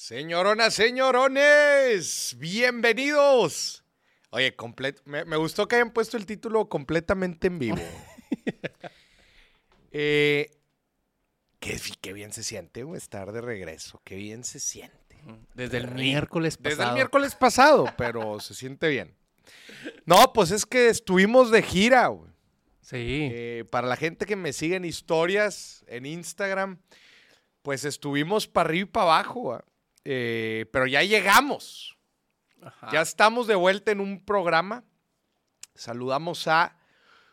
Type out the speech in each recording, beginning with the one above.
Señoronas, señorones, bienvenidos. Oye, me, me gustó que hayan puesto el título completamente en vivo. eh, qué, qué bien se siente estar de regreso, qué bien se siente. Desde el miércoles pasado. Desde el miércoles pasado, pero se siente bien. No, pues es que estuvimos de gira, güey. Sí. Eh, para la gente que me sigue en historias, en Instagram, pues estuvimos para arriba y para abajo. Eh, pero ya llegamos. Ajá. Ya estamos de vuelta en un programa. Saludamos a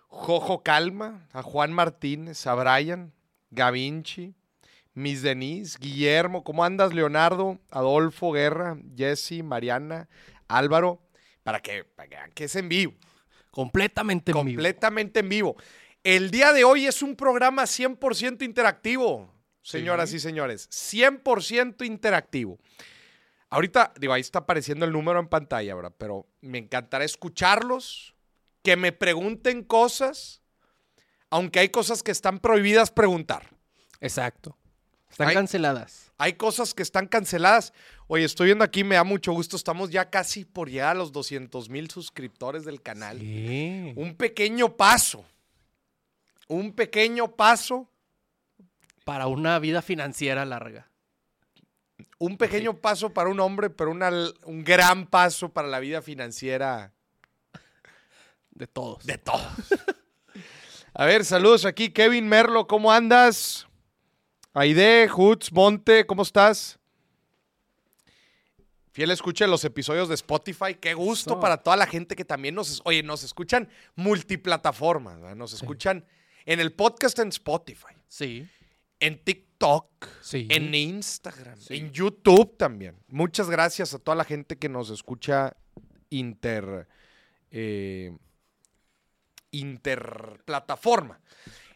Jojo Calma, a Juan Martínez, a Brian, Gavinci, Miss Denise, Guillermo, ¿cómo andas, Leonardo? Adolfo, Guerra, Jesse, Mariana, Álvaro, para que, para que es en vivo Completamente en vivo. completamente en vivo. El día de hoy es un programa 100% interactivo, señoras Sí. y señores. 100% interactivo. Ahorita, digo, ahí está apareciendo el número en pantalla, ¿verdad? Pero me encantará escucharlos, que me pregunten cosas, aunque hay cosas que están prohibidas preguntar. Exacto. Están canceladas. Hay cosas que están canceladas. Oye, estoy viendo aquí, me da mucho gusto. Estamos ya casi por llegar a los 200 mil suscriptores del canal. Sí. Un pequeño paso. Un pequeño paso. Para una vida financiera larga. Un pequeño paso para un hombre, pero una- un gran paso para la vida financiera De todos. de todos. A ver, saludos aquí. Kevin Merlo, ¿cómo andas? Aide, Hutz, Monte, ¿cómo estás? Fiel escucha los episodios de Spotify. Qué gusto para toda la gente que también nos... Oye, nos escuchan multiplataformas. ¿verdad? Nos escuchan en el podcast en Spotify. Sí. En TikTok, Sí. en Instagram, Sí. en YouTube también. Muchas gracias a toda la gente que nos escucha inter eh, interplataforma.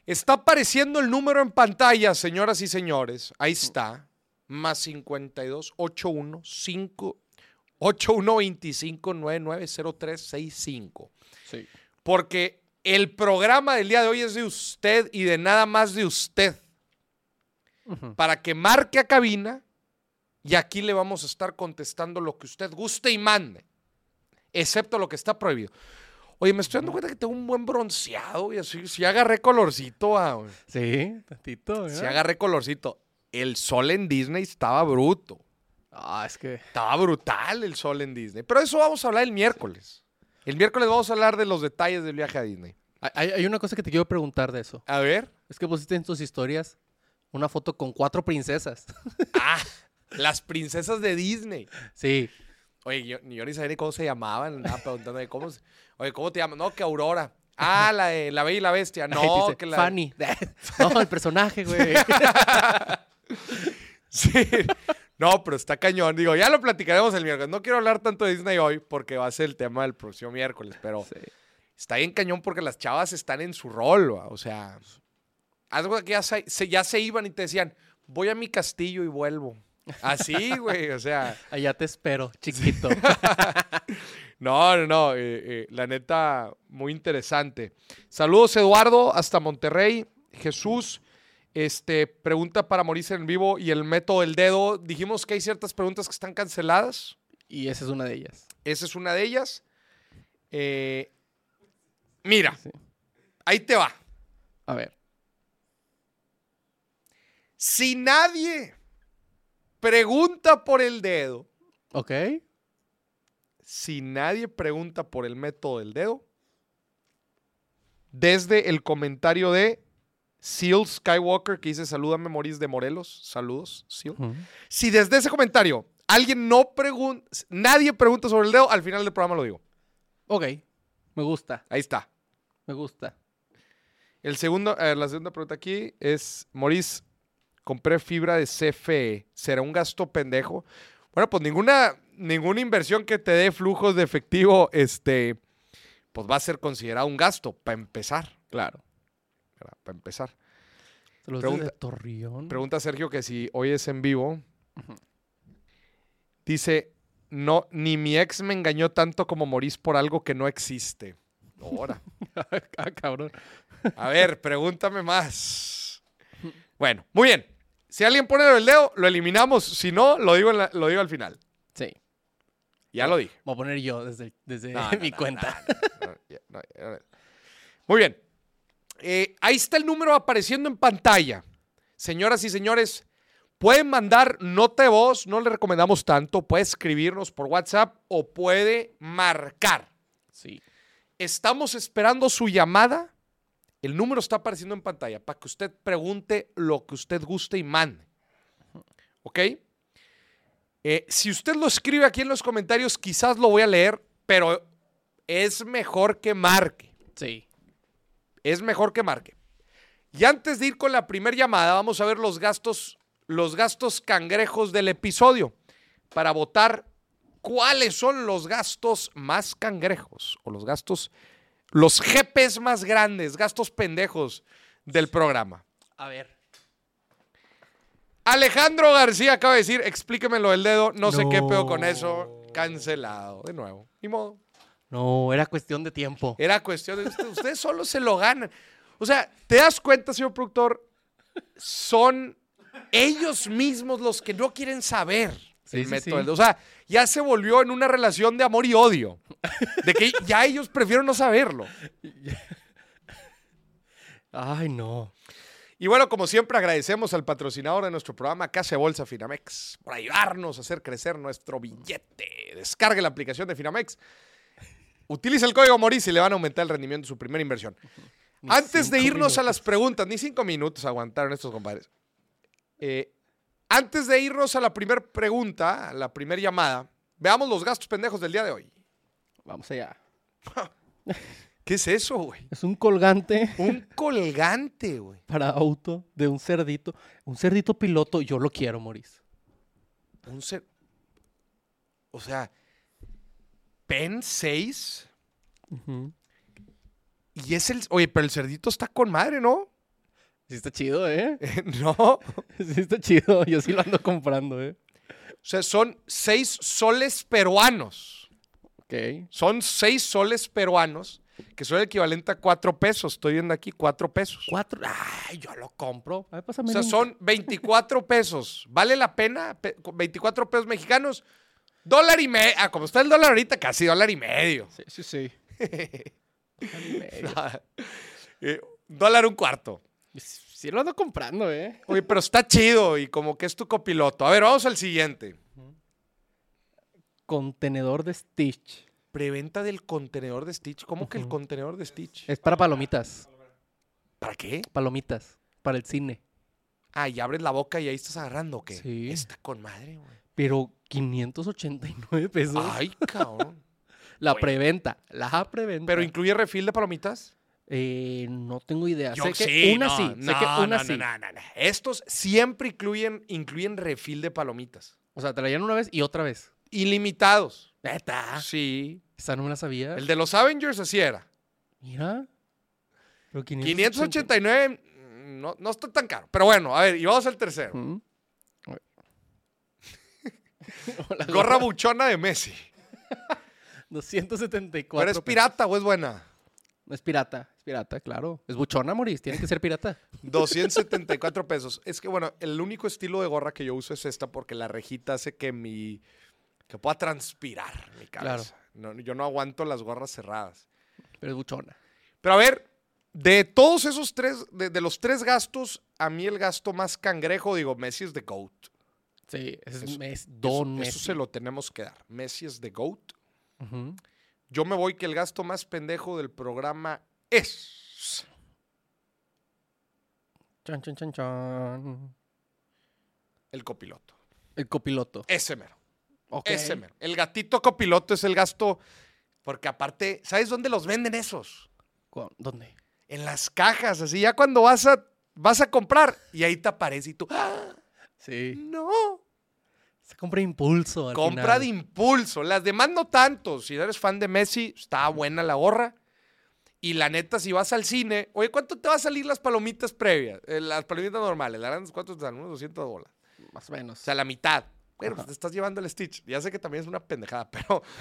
Está apareciendo el número en pantalla, señoras y señores. Ahí está. Más 52 81 5 81 25 990365. Sí. Porque el programa del día de hoy es de usted y de nada más de usted. Para que marque a cabina y aquí le vamos a estar contestando lo que usted guste y mande. Excepto lo que está prohibido. Oye, me estoy dando cuenta que tengo un buen bronceado y así. Si agarré colorcito, ah. Sí, tantito. Si agarré colorcito. El sol en Disney estaba bruto. Ah, es que. Estaba brutal el sol en Disney. Pero eso vamos a hablar el miércoles. El miércoles vamos a hablar de los detalles del viaje a Disney. Hay, hay una cosa que te quiero preguntar de eso. A ver. Es que pusiste en tus historias una foto con cuatro princesas. Ah, las princesas de Disney. Sí. Oye, yo, yo ni sabía ni cómo se llamaban. Andaba preguntándome cómo se- Oye, ¿cómo te llamas? No, que Aurora. Ah, la de La Bella y la Bestia. No, dice, que la... Fanny. no, el personaje, güey. Sí. No, pero está cañón. Digo, ya lo platicaremos el miércoles. No quiero hablar tanto de Disney hoy porque va a ser el tema del próximo miércoles, pero Sí. está bien cañón porque las chavas están en su rol, ¿va? o sea, cuenta que ya se, se- ya se iban y te decían, voy a mi castillo y vuelvo. Así, güey, o sea, Allá te espero, chiquito. no, no, no, eh, eh, la neta, muy interesante. Saludos, Eduardo, hasta Monterrey. Jesús, este, pregunta para morirse en vivo y el método del dedo. Dijimos que hay ciertas preguntas que están canceladas. y esa es una de ellas. Esa es una de ellas. Eh, mira, Sí. ahí te va. A ver. Si nadie pregunta por el dedo, Ok. si nadie pregunta por el método del dedo, desde el comentario de Seal Skywalker que dice salúdame Moris de Morelos, saludos, Seal. Si desde ese comentario alguien no pregunta, nadie pregunta sobre el dedo, al final del programa lo digo. Ok. Me gusta. Ahí está. Me gusta. El segundo, eh, la segunda pregunta aquí es, Moris, compré fibra de CFE, ¿será un gasto pendejo? Bueno, pues ninguna, ninguna inversión que te dé flujos de efectivo, este, pues va a ser considerado un gasto, para empezar, Claro. para empezar. Saludos Pregunta- desde Torreón. Pregunta Sergio que si hoy es en vivo. Dice, no, ni mi ex me engañó tanto como Moris por algo que no existe. Ahora. ah, cabrón. A ver, pregúntame más. Bueno, muy bien. Si alguien pone el dedo, lo eliminamos. Si no, lo digo, en la- lo digo al final. Sí. Ya lo dije. Voy a poner yo desde, desde No, no, mi no, cuenta. no, no, ya, no, ya, no. Muy bien. Eh, ahí está el número apareciendo en pantalla. Señoras y señores, pueden mandar nota de voz, no le recomendamos tanto, puede escribirnos por WhatsApp o puede marcar. Sí. Estamos esperando su llamada. El número está apareciendo en pantalla para que usted pregunte lo que usted guste y mande. ¿Ok? Eh, si usted lo escribe aquí en los comentarios, quizás lo voy a leer, pero es mejor que marque. Sí. Es mejor que marque. Y antes de ir con la primera llamada, vamos a ver los gastos, los gastos cangrejos del episodio para votar cuáles son los gastos más cangrejos o los gastos, los GPs más grandes, gastos pendejos del programa. A ver. Alejandro García acaba de decir, explíqueme lo del dedo, no, sé qué pedo con eso, cancelado, de nuevo, ni modo. No, era cuestión de tiempo. Era cuestión de usted- ustedes solo se lo ganan. O sea, ¿te das cuenta, señor productor? Son ellos mismos los que no quieren saber Sí, el sí, método. sí. del- O sea, ya se volvió en una relación de amor y odio. De que ya ellos prefieren no saberlo. Ay, no. Y bueno, como siempre, agradecemos al patrocinador de nuestro programa, Casa Bolsa Finamex, por ayudarnos a hacer crecer nuestro billete. Descargue la aplicación de Finamex. Utilice el código MORIS y le van a aumentar el rendimiento de su primera inversión. Ni Antes de irnos a las preguntas, ni cinco minutos aguantaron estos compadres. Eh, antes de irnos a la primera pregunta, a la primera llamada, veamos los gastos pendejos del día de hoy. Vamos allá. ¿Qué es eso, güey? Es un colgante Un colgante, güey. para auto de un cerdito. Un cerdito piloto. Yo lo quiero, Maurice. Un cer- O sea, PEN 6 y es el... Oye, pero el cerdito está con madre, ¿no? Sí está chido, ¿eh? no. O Sí está chido. Yo sí lo ando comprando, ¿eh? sea, son seis soles peruanos. Son seis soles peruanos, que son el equivalente a cuatro pesos. Estoy viendo aquí cuatro pesos. Cuatro. Ay, yo lo compro. A ver, O sea, son 24 pesos. ¿Vale la pena? Pe- con 24 pesos mexicanos. Dólar y medio. Ah, como está el dólar ahorita, casi dólar y medio. Sí, sí, sí. Dólar y medio. Eh, dólar un cuarto. Sí lo ando comprando, ¿eh? Oye, pero está chido y como que es tu copiloto. A ver, vamos al siguiente. Contenedor de Stitch. Preventa del contenedor de Stitch. ¿Cómo que el Ujú. contenedor de Stitch? Es para palomitas. ¿Para qué? Palomitas. Para el cine. Ah, y abres la boca y ahí estás agarrando, ¿o qué? Sí. Está con madre, güey. Pero 589 pesos. Ay, cabrón. la güey. preventa. La preventa. ¿Pero incluye refil de palomitas? Eh, no tengo idea. Yo sé que sí, una no, sí. no, sé que una no, sí. no, no, no. Estos siempre incluyen, incluyen refil de palomitas. O sea, traían una vez y otra vez. Ilimitados. Neta. Sí. Esa no me la sabía. El de los Avengers así era. Mira. Pero 589 mm, no, no está tan caro. Pero bueno, a ver, y vamos al tercero. Mm. A ver. La Gorra buchona de Messi. 274. ¿Pero es pirata o es buena? No es pirata. Es pirata, claro. Es buchona, Moris. Tiene que ser pirata. 274 pesos. Es que bueno, el único estilo de gorra que yo uso es esta porque la rejita hace que mi que pueda transpirar mi cabeza. No, yo no aguanto las gorras cerradas. Pero es buchona. Pero a ver, de todos esos tres, de, de los tres gastos, a mí el gasto más cangrejo, digo, Messi es the GOAT. Sí, es, Eso- Mes- Eso- Don eso, Messi. se lo tenemos que dar. Messi es the GOAT. Yo me voy que el gasto más pendejo del programa es... Chan, chan, chan, chan. El copiloto. El copiloto. Ese mero. Ok. Ese mero. El gatito copiloto es el gasto. Porque aparte, ¿sabes dónde los venden esos? ¿Cu- ¿Dónde? En las cajas, así ya cuando vas a, vas a comprar y ahí te aparece y tú, ¡ah! Sí. no, Se compra impulso. Al compra final. de impulso. Las demás no tanto. Si eres fan de Messi, está buena la gorra. Y la neta, si vas al cine, oye, ¿cuánto te va a salir las palomitas previas? Eh, las palomitas normales, grandes, ¿cuánto te dan? Unos 200 dólares. Más o menos. O sea, la mitad. Bueno, pues te estás llevando el Stitch. Ya sé que también es una pendejada, pero.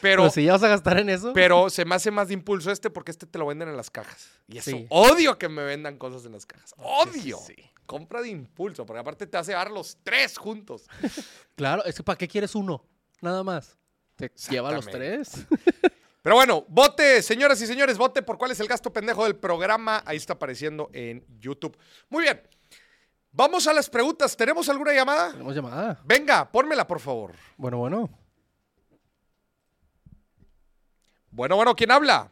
Pero Pero, si ya vas a gastar en eso. pero se me hace más de impulso este porque este te lo venden en las cajas. Y eso, Sí. odio que me vendan cosas en las cajas. Odio. sí, sí. Compra de impulso, porque aparte te hace llevar los tres juntos. Claro, es que ¿para qué quieres uno? Nada más. Te lleva los tres. Pero bueno, vote, señoras y señores, vote por cuál es el gasto pendejo del programa. Ahí está apareciendo en YouTube. Muy bien. Vamos a las preguntas. ¿Tenemos alguna llamada? Tenemos llamada. Venga, pónmela, por favor. Bueno, bueno. Bueno, bueno, ¿quién habla?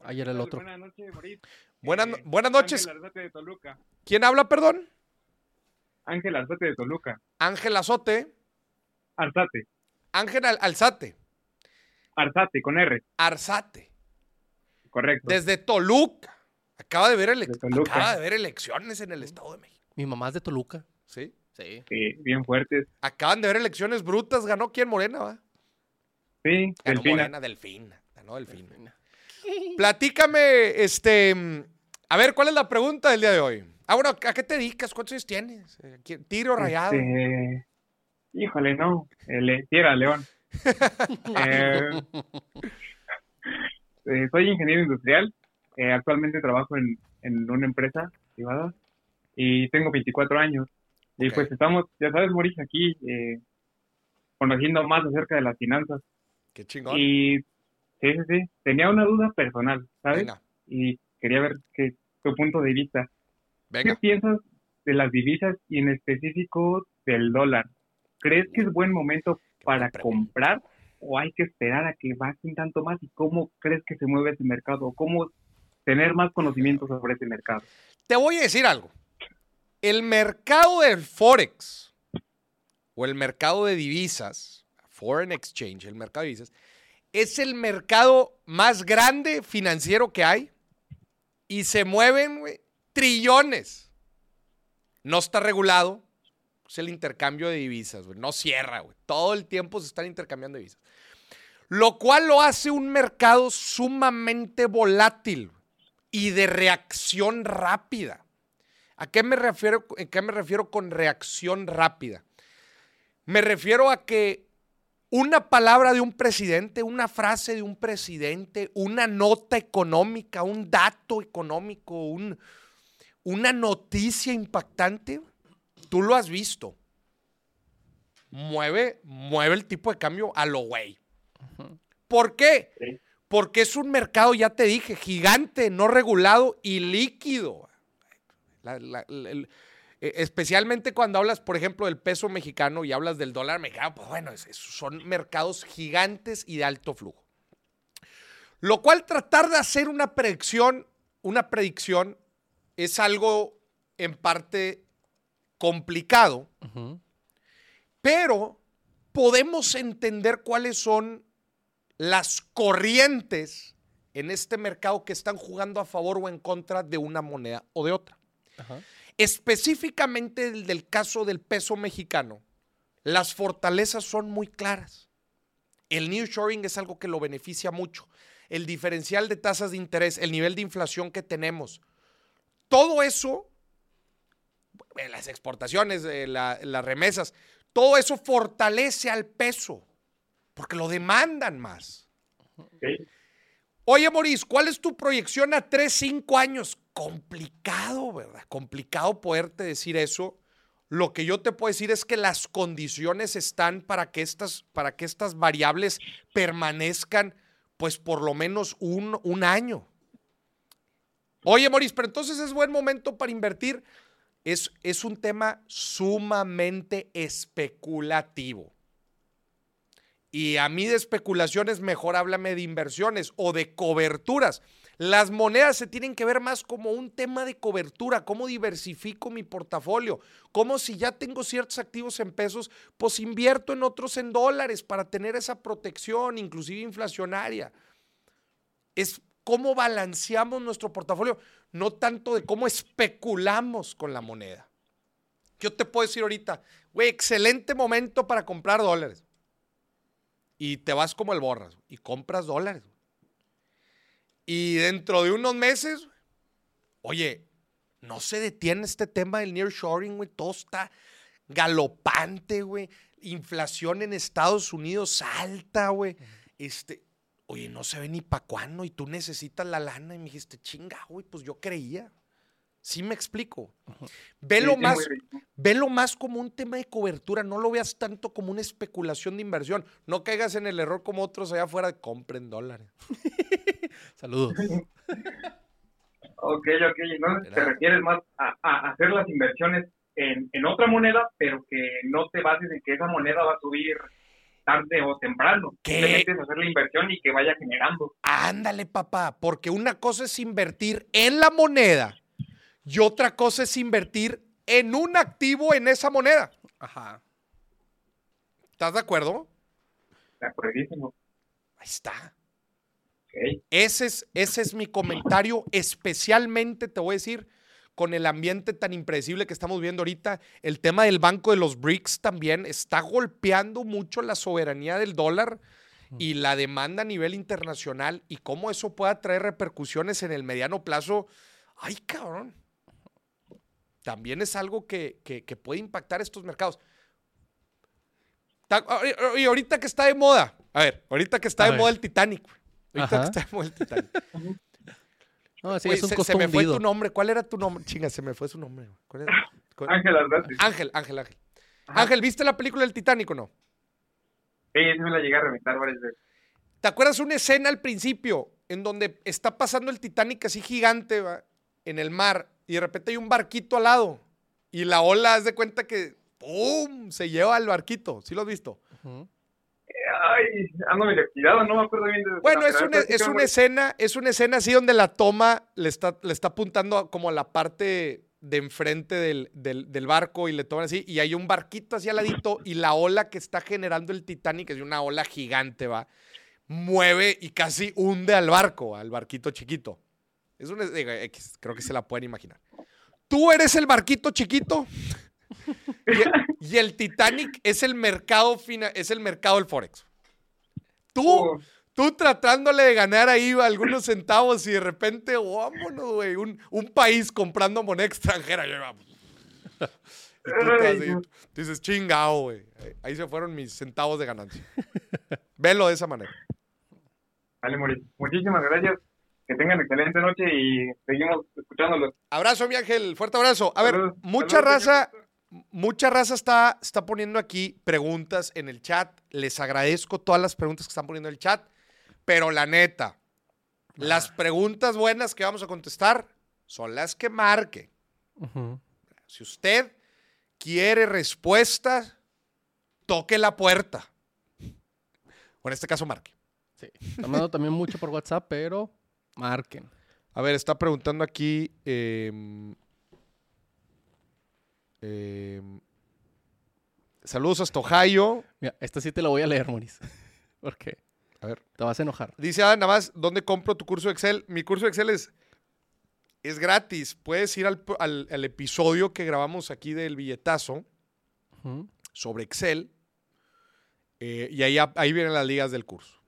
Ayer el otro. Buenas noches, Moritz. Buenas, Eh, buenas noches. Ángel Arzate de Toluca. ¿Quién habla, perdón? Ángel Arzate de Toluca. Ángel Azote. Arzate. Ángel Al- Alzate. Arzate, con R. Arzate. Correcto. Desde Toluca. Acaba de ver, ele- De Toluca. acaba de ver elecciones en el Estado de México. Mi mamá es de Toluca. ¿Sí? Sí. Sí, bien fuertes. Acaban de ver elecciones brutas. ¿Ganó quién? Morena, ¿va? Sí, Ganó Delfina. Morena, Delfín. Ganó Delfín. Platícame, este. A ver, ¿cuál es la pregunta del día de hoy? Ah, bueno, ¿a qué te dedicas? ¿Cuántos años tienes? Eh, ¿qui- ¿Tiro rayado? Este, Híjole, no. Era León. Eh, eh, soy ingeniero industrial. Eh, actualmente trabajo en, en una empresa privada y tengo 24 años. Y Ok. pues estamos, ya sabes, Mauricio, aquí eh, conociendo más acerca de las finanzas. Qué chingón. Y sí, sí, sí. Tenía una duda personal, ¿sabes? Venga, Y quería ver qué, tu punto de vista. ¿Qué venga. piensas de las divisas y en específico del dólar? ¿Crees que es buen momento para comprar o hay que esperar a que bajen tanto más? ¿Y cómo crees que se mueve ese mercado? ¿O ¿Cómo tener más conocimiento sobre ese mercado? Te voy a decir algo. El mercado del Forex o el mercado de divisas, Foreign Exchange, el mercado de divisas, es el mercado más grande financiero que hay y se mueven trillones. No está regulado. Es el intercambio de divisas. No cierra. Todo el tiempo se están intercambiando divisas. Lo cual lo hace un mercado sumamente volátil y de reacción rápida. ¿A qué me refiero, a qué me refiero con reacción rápida? Me refiero a que una palabra de un presidente, una frase de un presidente, una nota económica, un dato económico, un- una noticia impactante, tú lo has visto. Mueve, mueve el tipo de cambio a lo güey. ¿Por qué? Sí. Porque es un mercado, ya te dije, gigante, no regulado y líquido. La- la- la- el- eh, especialmente cuando hablas, por ejemplo, del peso mexicano y hablas del dólar mexicano, pues bueno, es- son mercados gigantes y de alto flujo. Lo cual tratar de hacer una predicción, una predicción es algo en parte complicado, pero podemos entender cuáles son las corrientes en este mercado que están jugando a favor o en contra de una moneda o de otra. Ajá. Específicamente el del caso del peso mexicano, las fortalezas son muy claras. El nearshoring es algo que lo beneficia mucho. El diferencial de tasas de interés, el nivel de inflación que tenemos, todo eso, eh, las exportaciones, eh, la- las remesas, todo eso fortalece al peso, porque lo demandan más. ¿ok? Oye, Maurice, ¿cuál es tu proyección a 3, 5 años? Complicado, ¿verdad? Complicado poderte decir eso. Lo que yo te puedo decir es que las condiciones están para que estas, para que estas variables permanezcan, pues por lo menos un, un año. Oye, Maurice, pero entonces es buen momento para invertir. Es, es un tema sumamente especulativo. Y a mí de especulaciones, mejor háblame de inversiones o de coberturas. Las monedas se tienen que ver más como un tema de cobertura, cómo diversifico mi portafolio, cómo si ya tengo ciertos activos en pesos, pues invierto en otros en dólares para tener esa protección, inclusive inflacionaria. Es cómo balanceamos nuestro portafolio, no tanto de cómo especulamos con la moneda. Yo te puedo decir ahorita, güey, excelente momento para comprar dólares y te vas como el borras y compras dólares. Y dentro de unos meses, oye, no se detiene este tema del nearshoring, güey, todo está galopante, güey. Inflación en Estados Unidos alta, güey. Este, oye, no se ve ni pa' cuándo y tú necesitas la lana. Y me dijiste, chinga, güey, pues yo creía. Sí me explico. Velo Sí, sí, más, velo más como un tema de cobertura, no lo veas tanto como una especulación de inversión. No caigas en el error como otros allá afuera, compren dólares. Saludos. Ok, ok. Entonces te refieres más a, a hacer las inversiones en, en otra moneda, pero que no te bases en que esa moneda va a subir tarde o temprano. ¿Qué? Simplemente es hacer la inversión y que vaya generando. Ándale, papá, porque una cosa es invertir en la moneda y otra cosa es invertir en un activo en esa moneda. Ajá. ¿Estás de acuerdo? De acuerdísimo. Ahí está. Ok. Ese es, ese es mi comentario, especialmente te voy a decir, con el ambiente tan impredecible que estamos viendo ahorita. El tema del banco de los BRICS también está golpeando mucho la soberanía del dólar y la demanda a nivel internacional y cómo eso pueda traer repercusiones en el mediano plazo. Ay, cabrón. También es algo que, que- que puede impactar estos mercados. Y ahorita que está de moda, a ver, ahorita que está A de ver. moda el Titanic. güey. Ahorita Ajá. que está de moda el Titanic. No, sí, Güey, es un se, se me fue tu nombre. ¿Cuál era tu nombre? Chinga, se me fue su nombre. güey. ¿Cuál era? ¿Cuál- Ángel. Ángel, Ángel, Ángel. Ajá. Ángel, ¿viste la película del Titanic o no? Sí, sí me la llegué a reventar varias veces. ¿Te acuerdas una escena al principio en donde está pasando el Titanic así gigante va, en el mar y de repente hay un barquito al lado y la ola, haz de cuenta que ¡pum! se lleva al barquito. ¿Sí lo has visto? Ay, ando medio oxidado, no me acuerdo bien de Bueno, es una, es una escena, es una escena así donde la toma le está, le está apuntando como a la parte de enfrente del, del- del barco y le toman así, y hay un barquito así al ladito, y la ola que está generando el Titanic, es una ola gigante, va, mueve y casi hunde al barco, al barquito chiquito. Es una, creo que se la pueden imaginar. Tú eres el barquito chiquito. Y, y el Titanic es el mercado fina- es el mercado del Forex. Tú, Oh, Tú tratándole de ganar ahí algunos centavos y de repente, vámonos, güey, un, un país comprando moneda extranjera. Y tú, dices, chingado, güey. Ahí- se fueron mis centavos de ganancia. Velo de esa manera. Vale. Muchísimas gracias. Que tengan excelente noche y seguimos escuchándolos. Abrazo, mi ángel. Fuerte abrazo. A ver, Saludos. mucha Saludos, raza, señor. mucha raza está, está poniendo aquí preguntas en el chat. Les agradezco todas las preguntas que están poniendo en el chat. Pero la neta, las preguntas buenas que vamos a contestar son las que marque. Si usted quiere respuestas, toque la puerta. O en este caso, marque. Sí. Está mandando también mucho por WhatsApp, pero marquen. A ver, está preguntando aquí. em, em, saludos hasta Ohio. Mira, esta sí te la voy a leer, Moris. Porque A ver. te vas a enojar. Dice, ah, nada más, ¿dónde compro tu curso de Excel? Mi curso de Excel es, es gratis. Puedes ir al, al- al episodio que grabamos aquí del billetazo sobre Excel. eh, y ahí, ahí vienen las ligas del curso.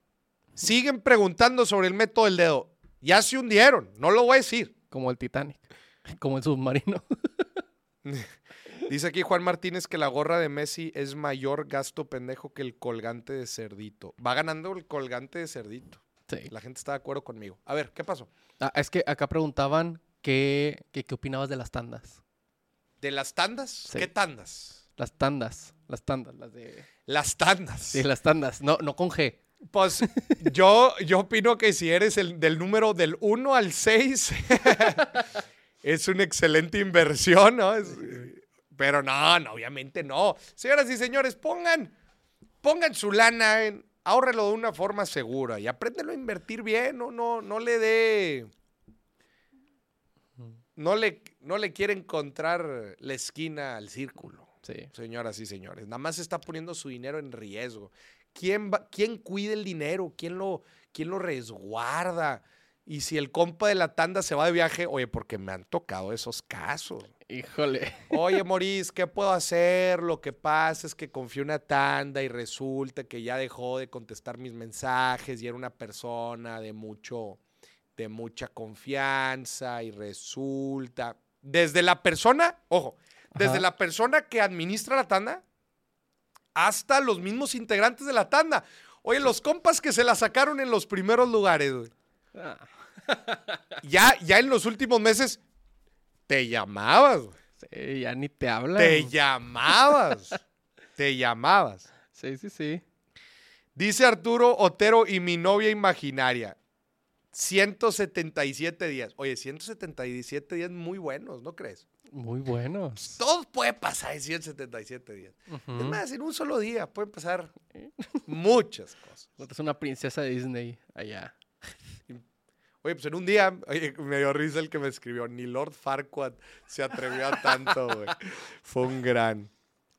Siguen preguntando sobre el método del dedo. Ya se hundieron, no lo voy a decir. Como el Titanic. Como el submarino. Dice aquí Juan Martínez que la gorra de Messi es mayor gasto pendejo que el colgante de cerdito. Va ganando el colgante de cerdito. Sí. La gente está de acuerdo conmigo. A ver, ¿qué pasó? Ah, es que acá preguntaban qué, qué, qué opinabas de las tandas. ¿De las tandas? Sí. ¿Qué tandas? Las tandas. Las tandas, las de... Las tandas. Sí, las tandas. No, no con G. Pues yo, yo opino que si eres el del número del 1 al 6, es una excelente inversión, ¿no? Es- pero no, no, obviamente no. Señoras y señores, pongan, pongan su lana en, ahórrelo de una forma segura y apréndelo a invertir bien, no, no, no le dé, no le, no le quiere encontrar la esquina al círculo Sí. señoras y señores. Nada más está poniendo su dinero en riesgo. ¿Quién, va- quién cuida el dinero? ¿Quién lo, ¿Quién lo resguarda? Y si el compa de la tanda se va de viaje, oye, porque me han tocado esos casos. Híjole. Oye, Maurice, ¿qué puedo hacer? Lo que pasa es que confié en una tanda y resulta que ya dejó de contestar mis mensajes y era una persona de mucho, de mucha confianza y resulta. Desde la persona, ojo, Desde Ajá. la persona que administra la tanda hasta los mismos integrantes de la tanda. Oye, los compas que se la sacaron en los primeros lugares, güey. Ah, Ya, ya en los últimos meses te llamabas, güey. sí, ya ni te hablan. Te llamabas. te llamabas. Sí, sí, sí. Dice Arturo Otero y mi novia imaginaria. 177 días. Oye, 177 días muy buenos, ¿no crees? Muy buenos. Todo puede pasar en 177 días. Ujú. Es más, en un solo día pueden pasar muchas cosas. Es una princesa de Disney allá. Oye, pues en un día, oye, me dio risa el que me escribió. Ni Lord Farquaad se atrevió a tanto, güey. Fue un gran.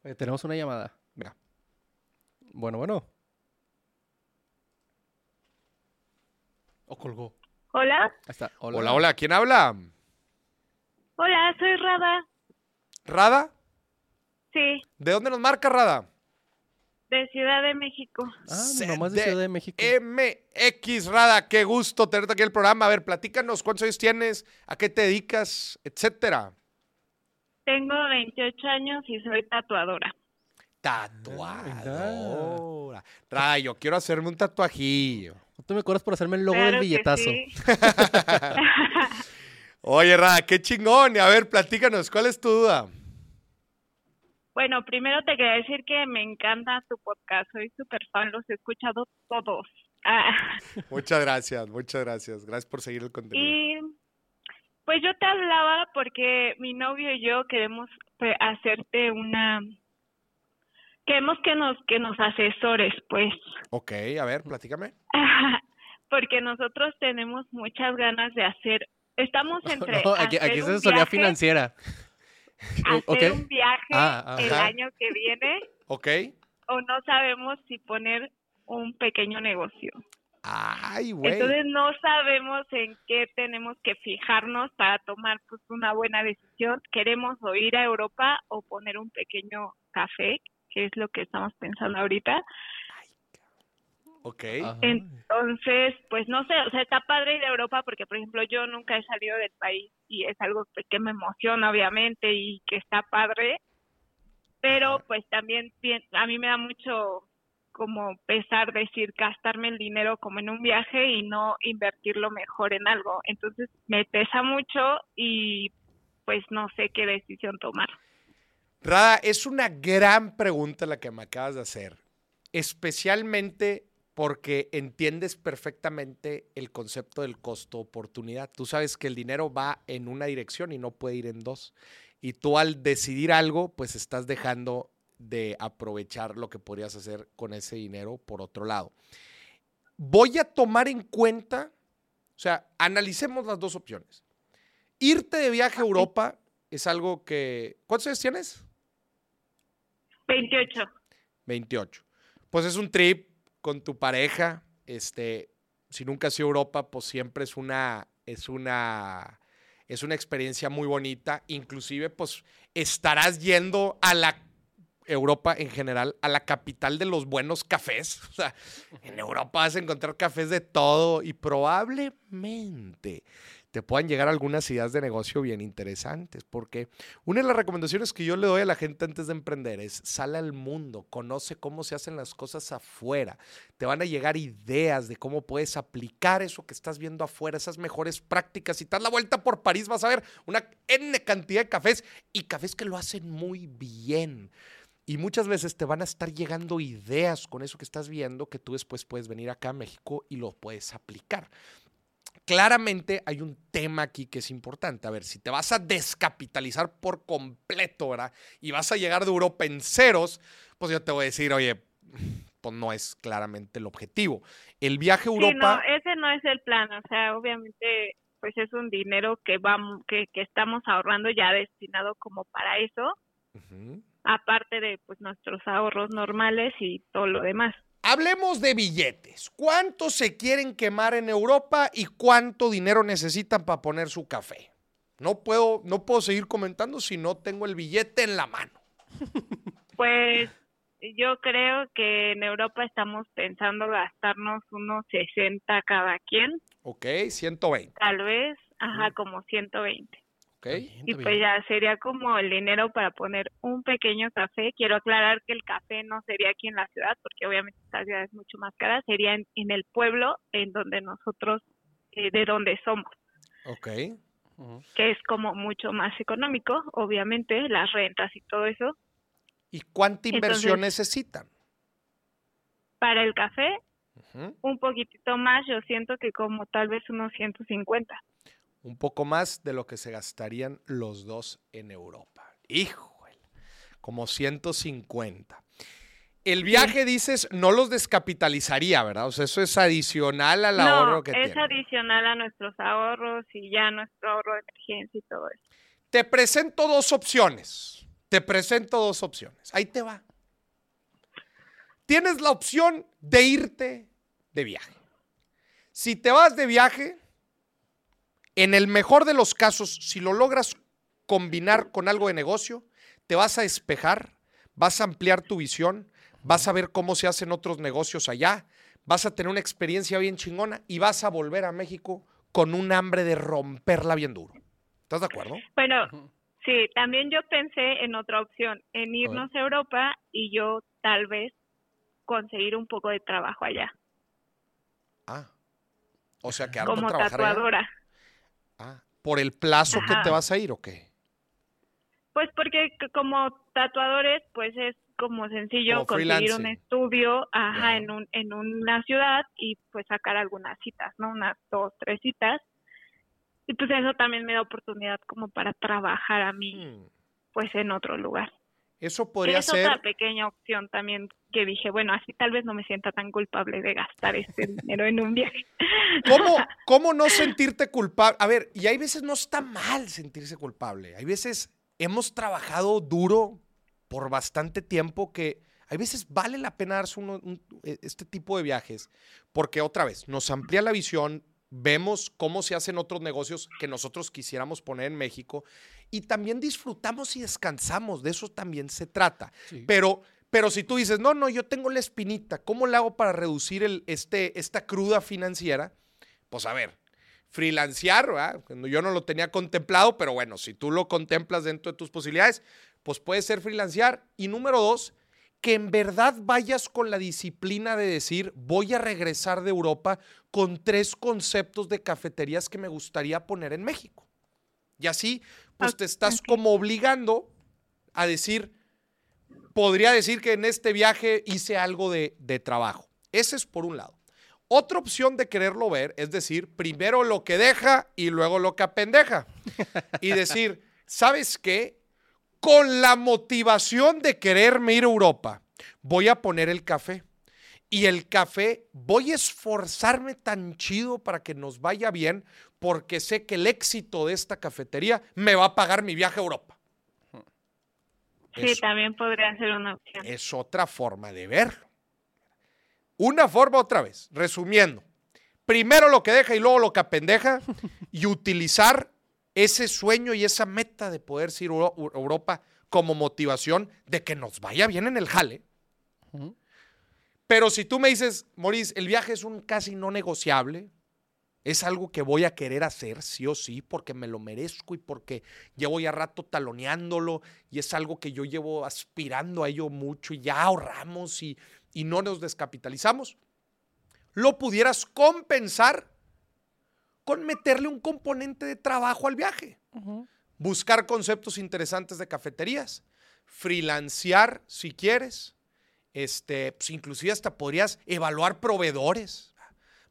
Oye, tenemos una llamada. Mira. Bueno, bueno. O colgó. Hola, Ahí está. Hola. Hola, hola, ¿quién habla? Hola, soy Rada. ¿Rada? Sí, ¿De dónde nos marca Rada? de Ciudad de México. Ah, nomás de Ciudad de México. MX Rada, qué gusto tenerte aquí en el programa. A ver, platícanos cuántos años tienes, a qué te dedicas, etcétera. Tengo 28 años y soy tatuadora. Tatuadora. Rada, yo quiero hacerme un tatuajillo. ¿No te me acuerdas por hacerme el logo Claro del que billetazo? sí. Oye, Rada, qué chingón. A ver, platícanos, ¿cuál es tu duda? Bueno, primero te quería decir que me encanta tu podcast. Soy súper fan, los he escuchado todos. Ah, Muchas gracias, muchas gracias. Gracias por seguir el contenido. y pues yo te hablaba porque mi novio y yo queremos pues, hacerte una... Queremos que nos, que nos asesores, pues. Ok, a ver, platícame. porque nosotros tenemos muchas ganas de hacer... Estamos entre... No, aquí, aquí es asesoría viaje- financiera. hacer un viaje Ah, el año que viene Ok. o no sabemos si poner un pequeño negocio. Ay, güey. Entonces no sabemos en qué tenemos que fijarnos para tomar pues una buena decisión. Queremos o ir a Europa o poner un pequeño café, que es lo que estamos pensando ahorita. Ok. Ajá. Entonces, pues no sé, o sea, está padre ir a Europa porque, por ejemplo, yo nunca he salido del país y es algo que me emociona, obviamente, y que está padre, pero Ajá. pues también a mí me da mucho como pesar decir gastarme el dinero como en un viaje y no invertirlo mejor en algo. Entonces, me pesa mucho y pues no sé qué decisión tomar. Rada, es una gran pregunta la que me acabas de hacer, especialmente porque entiendes perfectamente el concepto del costo-oportunidad. Tú sabes que el dinero va en una dirección y no puede ir en dos. Y tú al decidir algo, pues estás dejando de aprovechar lo que podrías hacer con ese dinero por otro lado. Voy a tomar en cuenta, o sea, analicemos las dos opciones. Irte de viaje a Europa es algo que... ¿Cuántos años tienes? 28. 28. Pues es un trip con tu pareja. Este, si nunca has ido a Europa, pues siempre es una, es una, es una experiencia muy bonita. Inclusive, pues estarás yendo a la Europa en general, a la capital de los buenos cafés. O sea, en Europa vas a encontrar cafés de todo y probablemente te puedan llegar algunas ideas de negocio bien interesantes, porque una de las recomendaciones que yo le doy a la gente antes de emprender es sale al mundo, conoce cómo se hacen las cosas afuera, te van a llegar ideas de cómo puedes aplicar eso que estás viendo afuera, esas mejores prácticas. Si te das la vuelta por París vas a ver una N cantidad de cafés y cafés que lo hacen muy bien. Y muchas veces te van a estar llegando ideas con eso que estás viendo que tú después puedes venir acá a México y lo puedes aplicar. Claramente hay un tema aquí que es importante. A ver, si te vas a descapitalizar por completo, ¿verdad? Y vas a llegar de Europa en ceros, pues yo te voy a decir, oye, pues no es claramente el objetivo. El viaje a Sí, Europa... no, ese no es el plan, o sea, obviamente pues es un dinero que vamos que, que estamos ahorrando ya destinado como para eso, aparte de pues nuestros ahorros normales y todo lo demás. Hablemos de billetes. ¿Cuánto se quieren quemar en Europa y cuánto dinero necesitan para poner su café? No puedo, no puedo seguir comentando si no tengo el billete en la mano. Pues yo creo que en Europa estamos pensando gastarnos unos 60 cada quien, Ok, 120. tal vez, ajá, como 120. Y pues ya sería como el dinero para poner un pequeño café. Quiero aclarar que el café no sería aquí en la ciudad, porque obviamente esta ciudad es mucho más cara, sería en, en el pueblo en donde nosotros, eh, de donde somos, Ok. Que es como mucho más económico, obviamente, las rentas y todo eso. ¿Y cuánta inversión Entonces- necesitan? Para el café, un poquitito más, yo siento que como tal vez unos 150. Un poco más de lo que se gastarían los dos en Europa. Híjole, como 150. El viaje, dices, no los descapitalizaría, ¿verdad? O sea, eso es adicional al ahorro que es tienen. adicional a nuestros ahorros y ya nuestro ahorro de emergencia y todo eso. Te presento dos opciones. Te presento dos opciones. Ahí te va. Tienes la opción de irte de viaje. Si te vas de viaje, en el mejor de los casos, si lo logras combinar con algo de negocio, te vas a despejar, vas a ampliar tu visión, vas a ver cómo se hacen otros negocios allá, vas a tener una experiencia bien chingona y vas a volver a México con un hambre de romperla bien duro. ¿Estás de acuerdo? Bueno, sí, también yo pensé en otra opción, en irnos a Europa y yo tal vez conseguir un poco de trabajo allá, Ah. O sea, quedarte a como trabajar allá. Ah, ¿Por el plazo que te vas a ir o qué? Pues porque como tatuadores, pues es como sencillo Como conseguir un estudio, ajá, en un en una ciudad y pues sacar algunas citas, ¿no? Unas dos, tres citas. Y pues eso también me da oportunidad como para trabajar a mí, Hmm, pues en otro lugar. Eso podría es ser. otra pequeña opción también que dije, bueno, así tal vez no me sienta tan culpable de gastar este dinero en un viaje. ¿Cómo, ¿Cómo no sentirte culpable? A ver, y hay veces no está mal sentirse culpable. Hay veces hemos trabajado duro por bastante tiempo que hay veces vale la pena darse uno- un- e- este tipo de viajes porque otra vez nos amplía la visión, vemos cómo se hacen otros negocios que nosotros quisiéramos poner en México y también disfrutamos y descansamos. De eso también se trata. Sí. Pero, pero si tú dices, no, no, yo tengo la espinita, ¿cómo le hago para reducir el, este, esta cruda financiera? Pues a ver, freelancear, ¿verdad? Cuando yo no lo tenía contemplado, pero bueno, si tú lo contemplas dentro de tus posibilidades, pues puede ser freelancear. Y número dos, que en verdad vayas con la disciplina de decir, voy a regresar de Europa con tres conceptos de cafeterías que me gustaría poner en México. Y así, pues te estás como obligando a decir, podría decir que en este viaje hice algo de, de trabajo. Ese es por un lado. Otra opción de quererlo ver es decir, primero lo que deja y luego lo que apendeja. Y decir, ¿sabes qué? Con la motivación de quererme ir a Europa, voy a poner el café. Y el café, voy a esforzarme tan chido para que nos vaya bien, porque sé que el éxito de esta cafetería me va a pagar mi viaje a Europa. Sí, Eso también podría ser una opción. es otra forma de verlo. Una forma otra vez, resumiendo. Primero lo que deja y luego lo que apendeja y utilizar ese sueño y esa meta de poder ir a Euro- Europa como motivación de que nos vaya bien en el jale. Pero si tú me dices, Maurice, el viaje es un casi no negociable, es algo que voy a querer hacer, sí o sí, porque me lo merezco y porque llevo ya rato taloneándolo y es algo que yo llevo aspirando a ello mucho y ya ahorramos y, y no nos descapitalizamos, lo pudieras compensar con meterle un componente de trabajo al viaje. Buscar conceptos interesantes de cafeterías, freelancear si quieres, este, pues inclusive hasta podrías evaluar proveedores.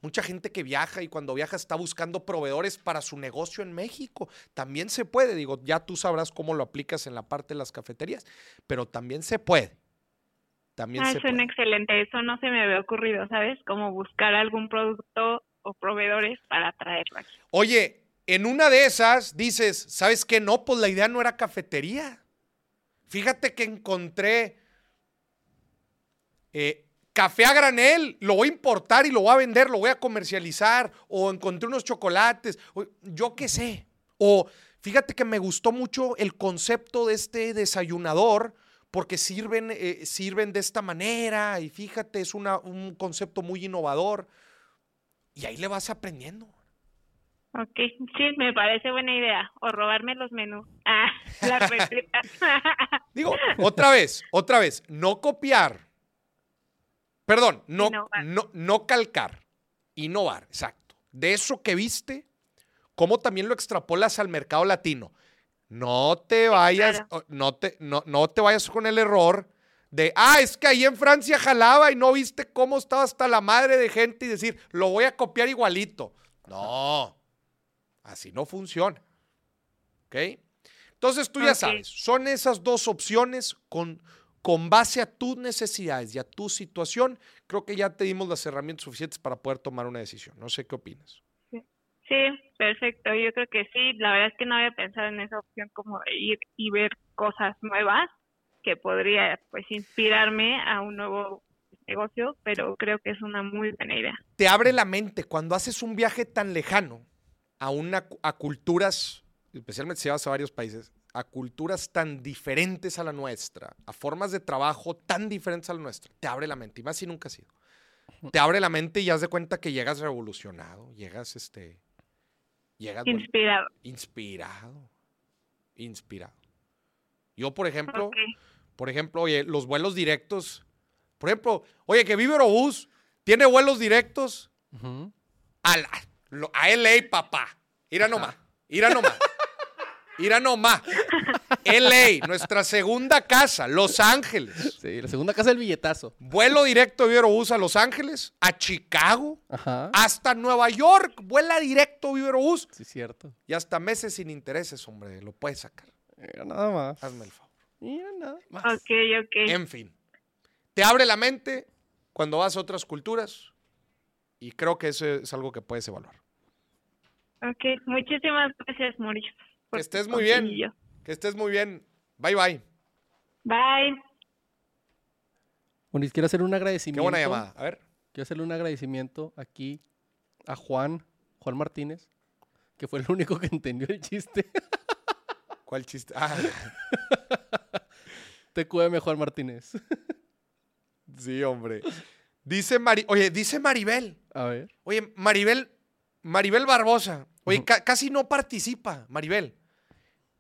Mucha gente que viaja y cuando viaja está buscando proveedores para su negocio en México. También se puede, digo, ya tú sabrás cómo lo aplicas en la parte de las cafeterías, pero también se puede. También Ah, se suena puede. excelente. Eso no se me había ocurrido, ¿sabes? Como buscar algún producto o proveedores para traerlo aquí. Oye, en una de esas dices, ¿sabes qué? No, pues la idea no era cafetería. Fíjate que encontré eh, café a granel, lo voy a importar y lo voy a vender, lo voy a comercializar, o encontré unos chocolates, o yo qué sé. O fíjate que me gustó mucho el concepto de este desayunador, porque sirven, eh, sirven de esta manera, y fíjate, es una- un concepto muy innovador. Y ahí le vas aprendiendo. Ok, sí, me parece buena idea. O robarme los menús. Ah, las. Digo, otra vez, otra vez, no copiar. Perdón, no, Innovar. no, no calcar. Innovar, exacto. De eso que viste, ¿cómo también lo extrapolas al mercado latino? No te vayas, claro. no te, no, no te vayas con el error de, ah, es que ahí en Francia jalaba y no viste cómo estaba hasta la madre de gente y decir, lo voy a copiar igualito. No, así no funciona. ¿Ok? Entonces tú ya sabes, son esas dos opciones con, con base a tus necesidades y a tu situación. Creo que ya te dimos las herramientas suficientes para poder tomar una decisión. No sé qué opinas. Sí, perfecto. Yo creo que sí. La verdad es que no había pensado en esa opción como de ir y ver cosas nuevas que podría pues inspirarme a un nuevo negocio, pero creo que es una muy buena idea. Te abre la mente cuando haces un viaje tan lejano a, una, a culturas, especialmente si vas a varios países, a culturas tan diferentes a la nuestra, a formas de trabajo tan diferentes a la nuestra. Te abre la mente, y más si nunca has sido. Te abre la mente y haz de cuenta que llegas revolucionado, llegas este... Llegas bueno, Inspirado. inspirado. Inspirado. Yo, por ejemplo, por ejemplo, oye, los vuelos directos. Por ejemplo, oye, que Vive Aerobús tiene vuelos directos Ujú. a, la- a LA, papá. Ira nomás. Ira nomás. Ira nomás. LA, nuestra segunda casa, Los Ángeles. Sí, la segunda casa del billetazo. Vuelo directo de Vive Aerobús a Los Ángeles, a Chicago, Ajá. hasta Nueva York. Vuela directo Vive Aerobús. Sí, cierto. Y hasta meses sin intereses, hombre. Lo puedes sacar. Mira nada más. Hazme el favor. Mira nada más. Ok, ok. En fin, te abre la mente cuando vas a otras culturas y creo que eso es algo que puedes evaluar. Ok, muchísimas gracias, Mauricio. Que estés muy bien. Que estés muy bien. Bye bye. Bye. Moris, quiero hacer un Qué agradecimiento. buena llamada. A ver. Quiero hacerle un agradecimiento aquí a Juan, Juan Martínez, que fue el único que entendió el chiste. ¿Cuál chiste? Ah, TQM Juan Martínez. sí, hombre. Dice Mari, oye, dice Maribel. A ver. Oye, Maribel, Maribel Barbosa. Oye, ca- casi no participa, Maribel.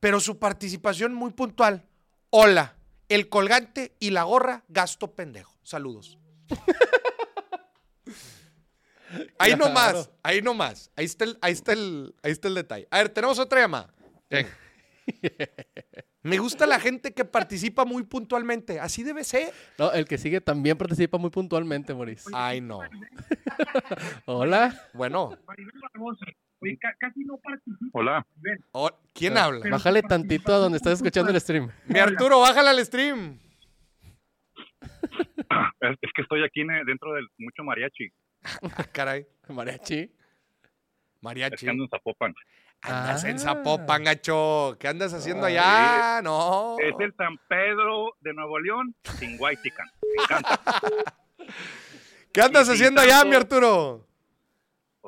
Pero su participación muy puntual. Hola, el colgante y la gorra, gasto pendejo. Saludos. ahí Claro. nomás, ahí nomás. Ahí está, el, ahí, está el, ahí está el detalle. A ver, tenemos otra llamada. Me gusta la gente que participa muy puntualmente. Así debe ser. No, el que sigue también participa muy puntualmente, Moris. Ay, no. Hola. Bueno, Maribel Barbosa, oye, ca- casi no participa. Hola, ¿quién habla? Bájale tantito a donde estás escuchando el stream. Mi Arturo, bájale al stream. es, es que estoy aquí en- dentro del mucho mariachi, Ah, caray. Mariachi. es Mariachi. que ando en Zapopan. Andas en Ah. Zapopan, gacho. ¿Qué andas haciendo Ay. allá? No. Es el San Pedro de Nuevo León sin Huaytican. Me encanta. ¿Qué andas y haciendo allá, mi Arturo?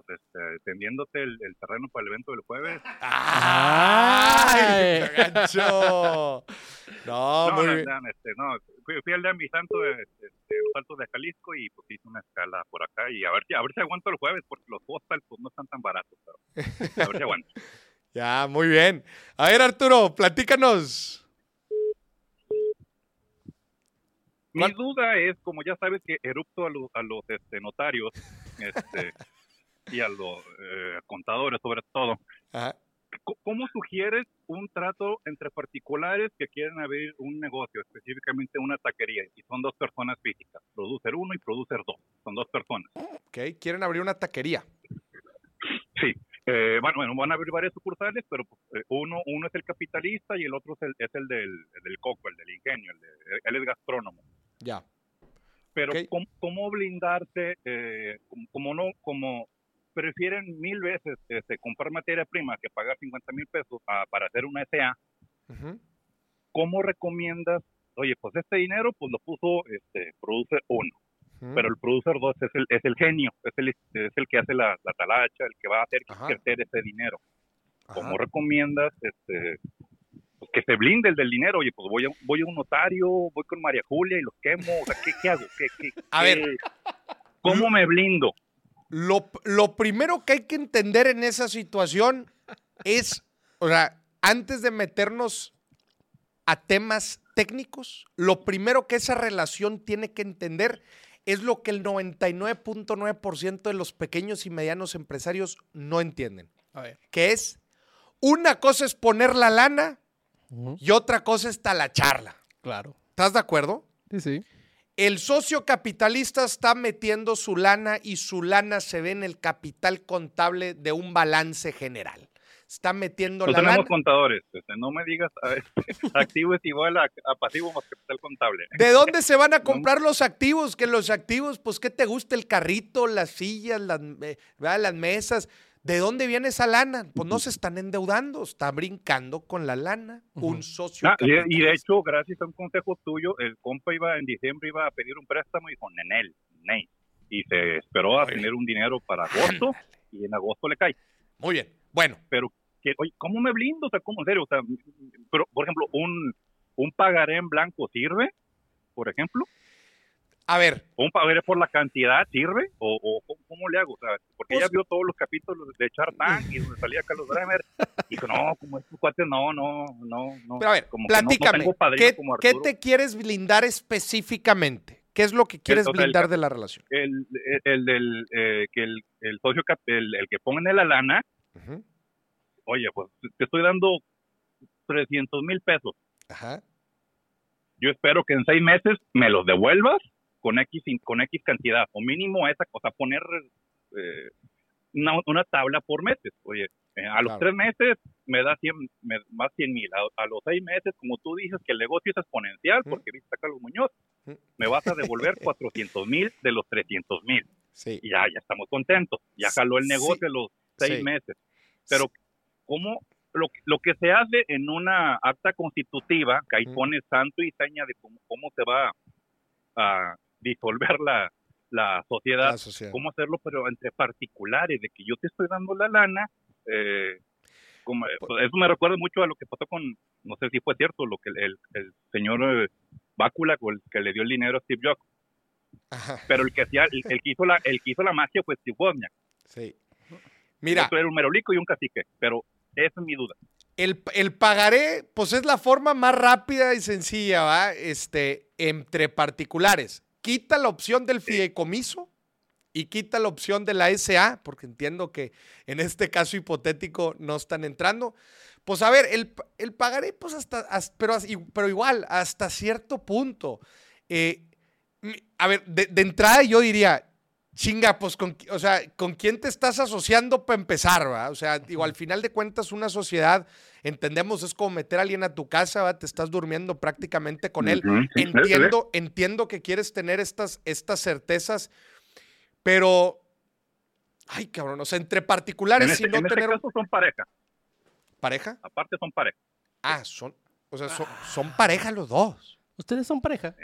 Este, tendiéndote el, el terreno para el evento del jueves. ¡Ay, gacho! No, No, muy no, bien. no, este, no, fui, fui al de mi santo de, los Altos de Jalisco y pues hice una escala por acá y a ver si, a ver si aguanto el jueves porque los hostels pues no están tan baratos, pero a ver si aguanto. Ya, muy bien. A ver, Arturo, platícanos. Mi duda es, como ya sabes que erupto a, los- a los este, notarios este, y a los eh, contadores sobre todo, Ajá. ¿cómo sugieres un trato entre particulares que quieren abrir un negocio, específicamente una taquería, y son dos personas físicas, producer uno y producer dos, son dos personas? Ok, quieren abrir una taquería. Sí, eh, bueno, bueno, van a abrir varias sucursales, pero eh, uno, uno es el capitalista y el otro es el, es el del, el del coco, el del ingenio, el de- él es gastrónomo. Ya. pero Ok. ¿cómo, cómo blindarse eh, como, como no como prefieren mil veces este, comprar materia prima que pagar 50 mil pesos a- para hacer una SA Ujú. ¿cómo recomiendas oye pues este dinero pues lo puso este producer uno Ujú. pero el producer dos es el es el genio es el es el que hace la, la talacha el que va a hacer Ajá. crecer ese dinero Ajá. ¿cómo recomiendas este pues, que se blinde el del dinero oye pues voy a voy a un notario voy con María Julia y los quemo o sea qué, qué hago ¿Qué, qué, A qué- ver. cómo me blindo Lo, lo primero que hay que entender en esa situación es, o sea, antes de meternos a temas técnicos, lo primero que esa relación tiene que entender es lo que el 99.9% de los pequeños y medianos empresarios no entienden, A ver. que es una cosa es poner la lana y otra cosa es talacharla. Claro. ¿Estás de acuerdo? Sí, sí. El socio capitalista está metiendo su lana y su lana se ve en el capital contable de un balance general. Está metiendo No la tenemos lana. contadores. este, no me digas a activo es igual a, a pasivo más capital contable. ¿De dónde se van a comprar los activos? Que los activos, pues, ¿qué te gusta? El carrito, las sillas, las, eh, mesas. ¿De dónde viene esa lana? Pues no se están endeudando, está brincando con la lana un socio Ah, y, de hecho, gracias a un consejo tuyo, el compa iba en diciembre iba a pedir un préstamo y dijo, Nenel, Ney. Y se esperó a tener un dinero para agosto y en agosto le cae. Muy bien. Bueno, Pero, que, oye, ¿cómo me blindo? O sea, ¿cómo en serio? O sea, pero, por ejemplo, un, un pagaré en blanco sirve, por ejemplo. A ver, ¿O un pagaré por la cantidad sirve? ¿O, o cómo, cómo le hago? O sea, porque Pues- ella vio todos los capítulos de Shark Tank y donde salía Carlos Bremer. Y dijo, no, como estos cuates, no, no, no, no. pero a ver, como que no- no platícame. ¿qué, como qué te quieres blindar específicamente? ¿Qué es lo que quieres o sea, el blindar de la relación? el, el, el del eh, que el, socio el, que pone la lana, oye, pues te estoy dando 300 mil pesos. Ajá. Yo espero que en seis meses me los devuelvas con X, con X cantidad, o mínimo esa cosa, poner eh, una, una tabla por meses. Oye, eh, a los Claro. tres meses me da 100, me- más 100 mil. A, a los seis meses, como tú dices, que el negocio es exponencial, Mm. porque viste a Carlos Muñoz, Mm. me vas a devolver 400 mil de los 300 mil. Sí. y ya, ya estamos contentos. Ya jaló el Sí. negocio los seis Sí. meses. Pero, ¿cómo? Lo, lo que se hace en una acta constitutiva, que ahí pone santo y seña de cómo, cómo se va a disolver la, la sociedad, La sociedad. cómo hacerlo, pero entre particulares, de que yo te estoy dando la lana. eh, como, pues, eso me recuerda mucho a lo que pasó con, no sé si fue cierto, lo que el, el, señor eh, Bácula, el que le dio el dinero a Steve Jobs, Ajá, pero el que hacía, el, el que hizo la, el que hizo la magia fue Steve Wozniak. sí. Mira, Eso era un merolico y un cacique, pero esa es mi duda. el, el pagaré, pues es la forma más rápida y sencilla, ¿va? Este, entre particulares. Quita la opción del fideicomiso y quita la opción de la SA, porque entiendo que en este caso hipotético no están entrando. Pues a ver, el, el pagaré, pues hasta, hasta- pero, pero igual, hasta cierto punto. Eh, a ver, de, de entrada yo diría, chinga, pues con, o sea, ¿con quién te estás asociando para empezar, va? O sea, digo, al final de cuentas, una sociedad, entendemos, es como meter a alguien a tu casa, va, te estás durmiendo prácticamente con él. Sí, Entiendo, entiendo que quieres tener estas, estas certezas, pero, ay, cabrón, o sea, entre En particulares este, y no en este tener un- caso son pareja, pareja. aparte son pareja. Ah, son, o sea, son, son pareja los dos. ¿Ustedes son pareja?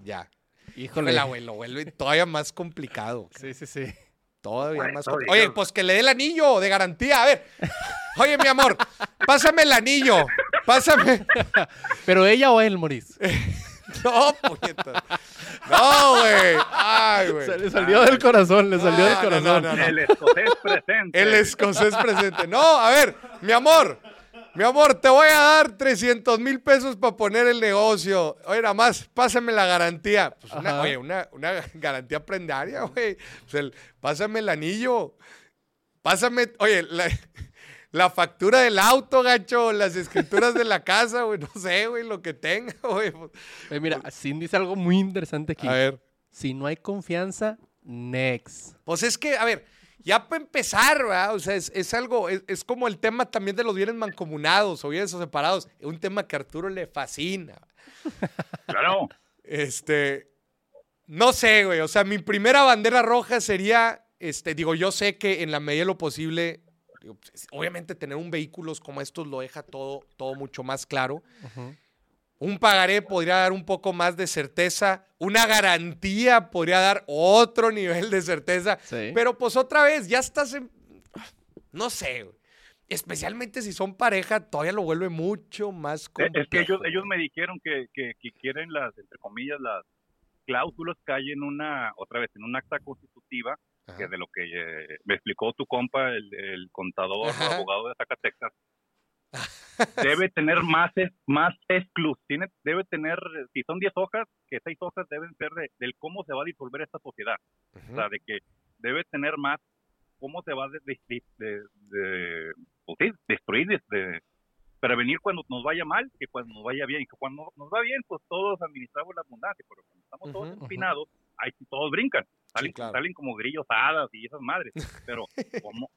Ya. Híjole. Híjole, abuelo, lo vuelve todavía más complicado. Sí, sí, sí. Todavía Bueno, más complicado. Oye, pues que le dé el anillo de garantía. A ver. Oye, mi amor, pásame el anillo. Pásame. ¿Pero ella o él, Moris? No, puñetas. No, güey. Ay, güey. Se le salió del corazón, le salió del No, no, corazón. no, no. El escocés presente. El escocés presente. No, a ver, mi amor. Mi amor, te voy a dar 300 mil pesos para poner el negocio. Oye, nada más, pásame la garantía. Pues una, oye, una, una garantía prendaria, güey. Pues pásame el anillo. Pásame, oye, la, la factura del auto, gacho, las escrituras de la casa, güey, no sé, güey, lo que tenga, güey. Mira, Sin dice algo muy interesante aquí. A ver. Si no hay confianza, next. Pues es que, a ver, ya para empezar, ¿verdad? O sea, es, es algo, es, es como el tema también de los bienes mancomunados o bienes separados. Un tema que a Arturo le fascina. Claro. Este, no sé, güey. O sea, mi primera bandera roja sería, este, digo, yo sé que en la medida de lo posible, digo, pues, obviamente tener un vehículo como estos lo deja todo, todo mucho más claro. Un pagaré podría dar un poco más de certeza. Una garantía podría dar otro nivel de certeza. Sí. Pero pues otra vez, ya estás en... No sé. Especialmente si son pareja, todavía lo vuelve mucho más Eh, complejo. Es que ellos, ellos me dijeron que, que, que quieren las, entre comillas, las cláusulas que hay en una, otra vez, en un acta constitutiva que de lo que eh, me explicó tu compa, el, el contador, o Ajá. abogado de Zacatecas, debe tener más más exclus, tiene debe tener, si son 10 hojas, que 6 hojas deben ser de, del cómo se va a disolver esta sociedad, o sea, de que debe tener más cómo se va a de, pues sí, destruir, de, de prevenir cuando nos vaya mal, que cuando nos vaya bien, que cuando nos va bien, pues todos administramos la abundancia, pero cuando estamos todos Ujú, ujú. empinados, ahí todos brincan, salen, claro. salen como grillos hadas y esas madres, pero ¿cómo,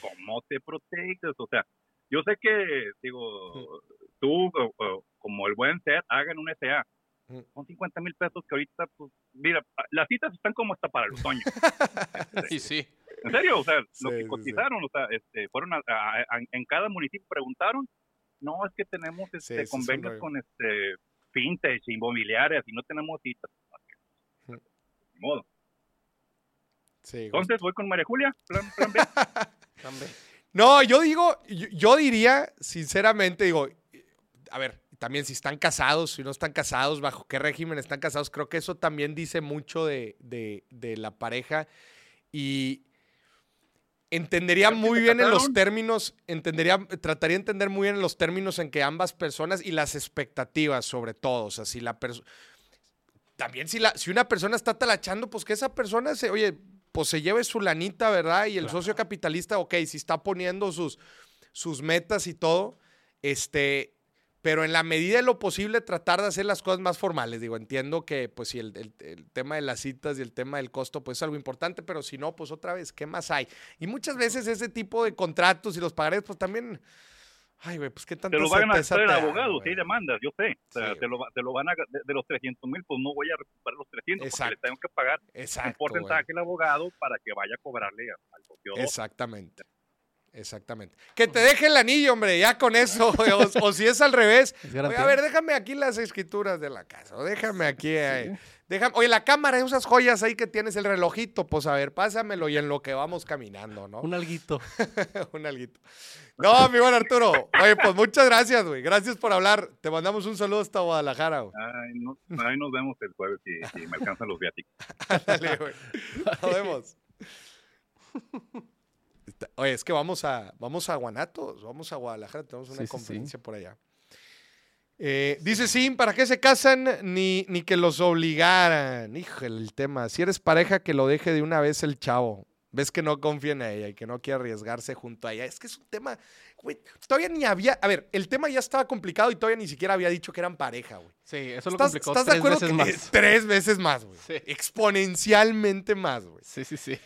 cómo te proteges? O sea, yo sé que, digo, tú o- o como el buen ser, hagan un SA, Ujú. son 50 mil pesos que ahorita, pues, mira, las citas están como hasta para el otoño. Y sí. En serio, o sea, Sí, lo sí, que sí. cotizaron, o sea, este, fueron a- a- a- en cada municipio preguntaron, no, es que tenemos Sí, este, es convenios con este fintech, inmobiliarias y no tenemos citas. Ni modo. Sí, Entonces voy con María Julia, plan, plan B. También. No, yo digo, yo, yo diría, sinceramente, digo, a ver, también si están casados, si no están casados, bajo qué régimen están casados, creo que eso también dice mucho de, de- de la pareja y entendería ¿Pero que muy bien en los términos, entendería, trataría de entender muy bien en los términos en que ambas personas y las expectativas sobre todo, o sea, si la persona... También si, la, si una persona está talachando, pues que esa persona se, oye, pues se lleve su lanita, ¿verdad? Y el socio capitalista, ok, si está poniendo sus, sus metas y todo, este, pero en la medida de lo posible tratar de hacer las cosas más formales. Digo, entiendo que pues si el, el- el tema de las citas y el tema del costo pues es algo importante, pero si no, pues otra vez, ¿qué más hay? Y muchas veces ese tipo de contratos y los pagarés pues también, ay, güey, pues qué tanta Te lo van a hacer el abogado, si hay demandas, yo sé. O sea, Sí, te, lo, te lo van a, de, de los 300 mil, pues no voy a recuperar los 300 porque Exacto. le tengo que pagar Exacto, un porcentaje al abogado para que vaya a cobrarle al socio. Exactamente. Exactamente. Que te deje el anillo, hombre, ya con eso. O, o si es al revés. Es Oye, a ver, déjame aquí las escrituras de la casa. O déjame aquí. eh, déjame, oye, la cámara, esas joyas ahí que tienes, el relojito, pues a ver, pásamelo y en lo que vamos caminando, ¿no? Un alguito. Un alguito. No, mi buen Arturo. Oye, pues muchas gracias, güey. Gracias por hablar. Te mandamos un saludo hasta Guadalajara, güey. Ay, no- ahí nos vemos el jueves si, si me alcanzan los viáticos. Dale, güey. Nos vemos. Oye, es que vamos a, vamos a Guanatos, vamos a Guadalajara, tenemos una Sí, sí, sí. conferencia por allá. Eh, dice Sim, ¿para qué se casan? Ni, ni que los obligaran. Híjole, el tema. Si eres pareja, que lo deje de una vez el chavo. Ves que no confía en ella y que no quiere arriesgarse junto a ella. Es que es un tema, güey, todavía ni había, a ver, el tema ya estaba complicado y todavía ni siquiera había dicho que eran pareja, güey. Sí, eso lo ¿Estás, complicó estás de tres acuerdo veces que más. tres veces más, güey? Sí. Exponencialmente más, güey. Sí, sí, sí.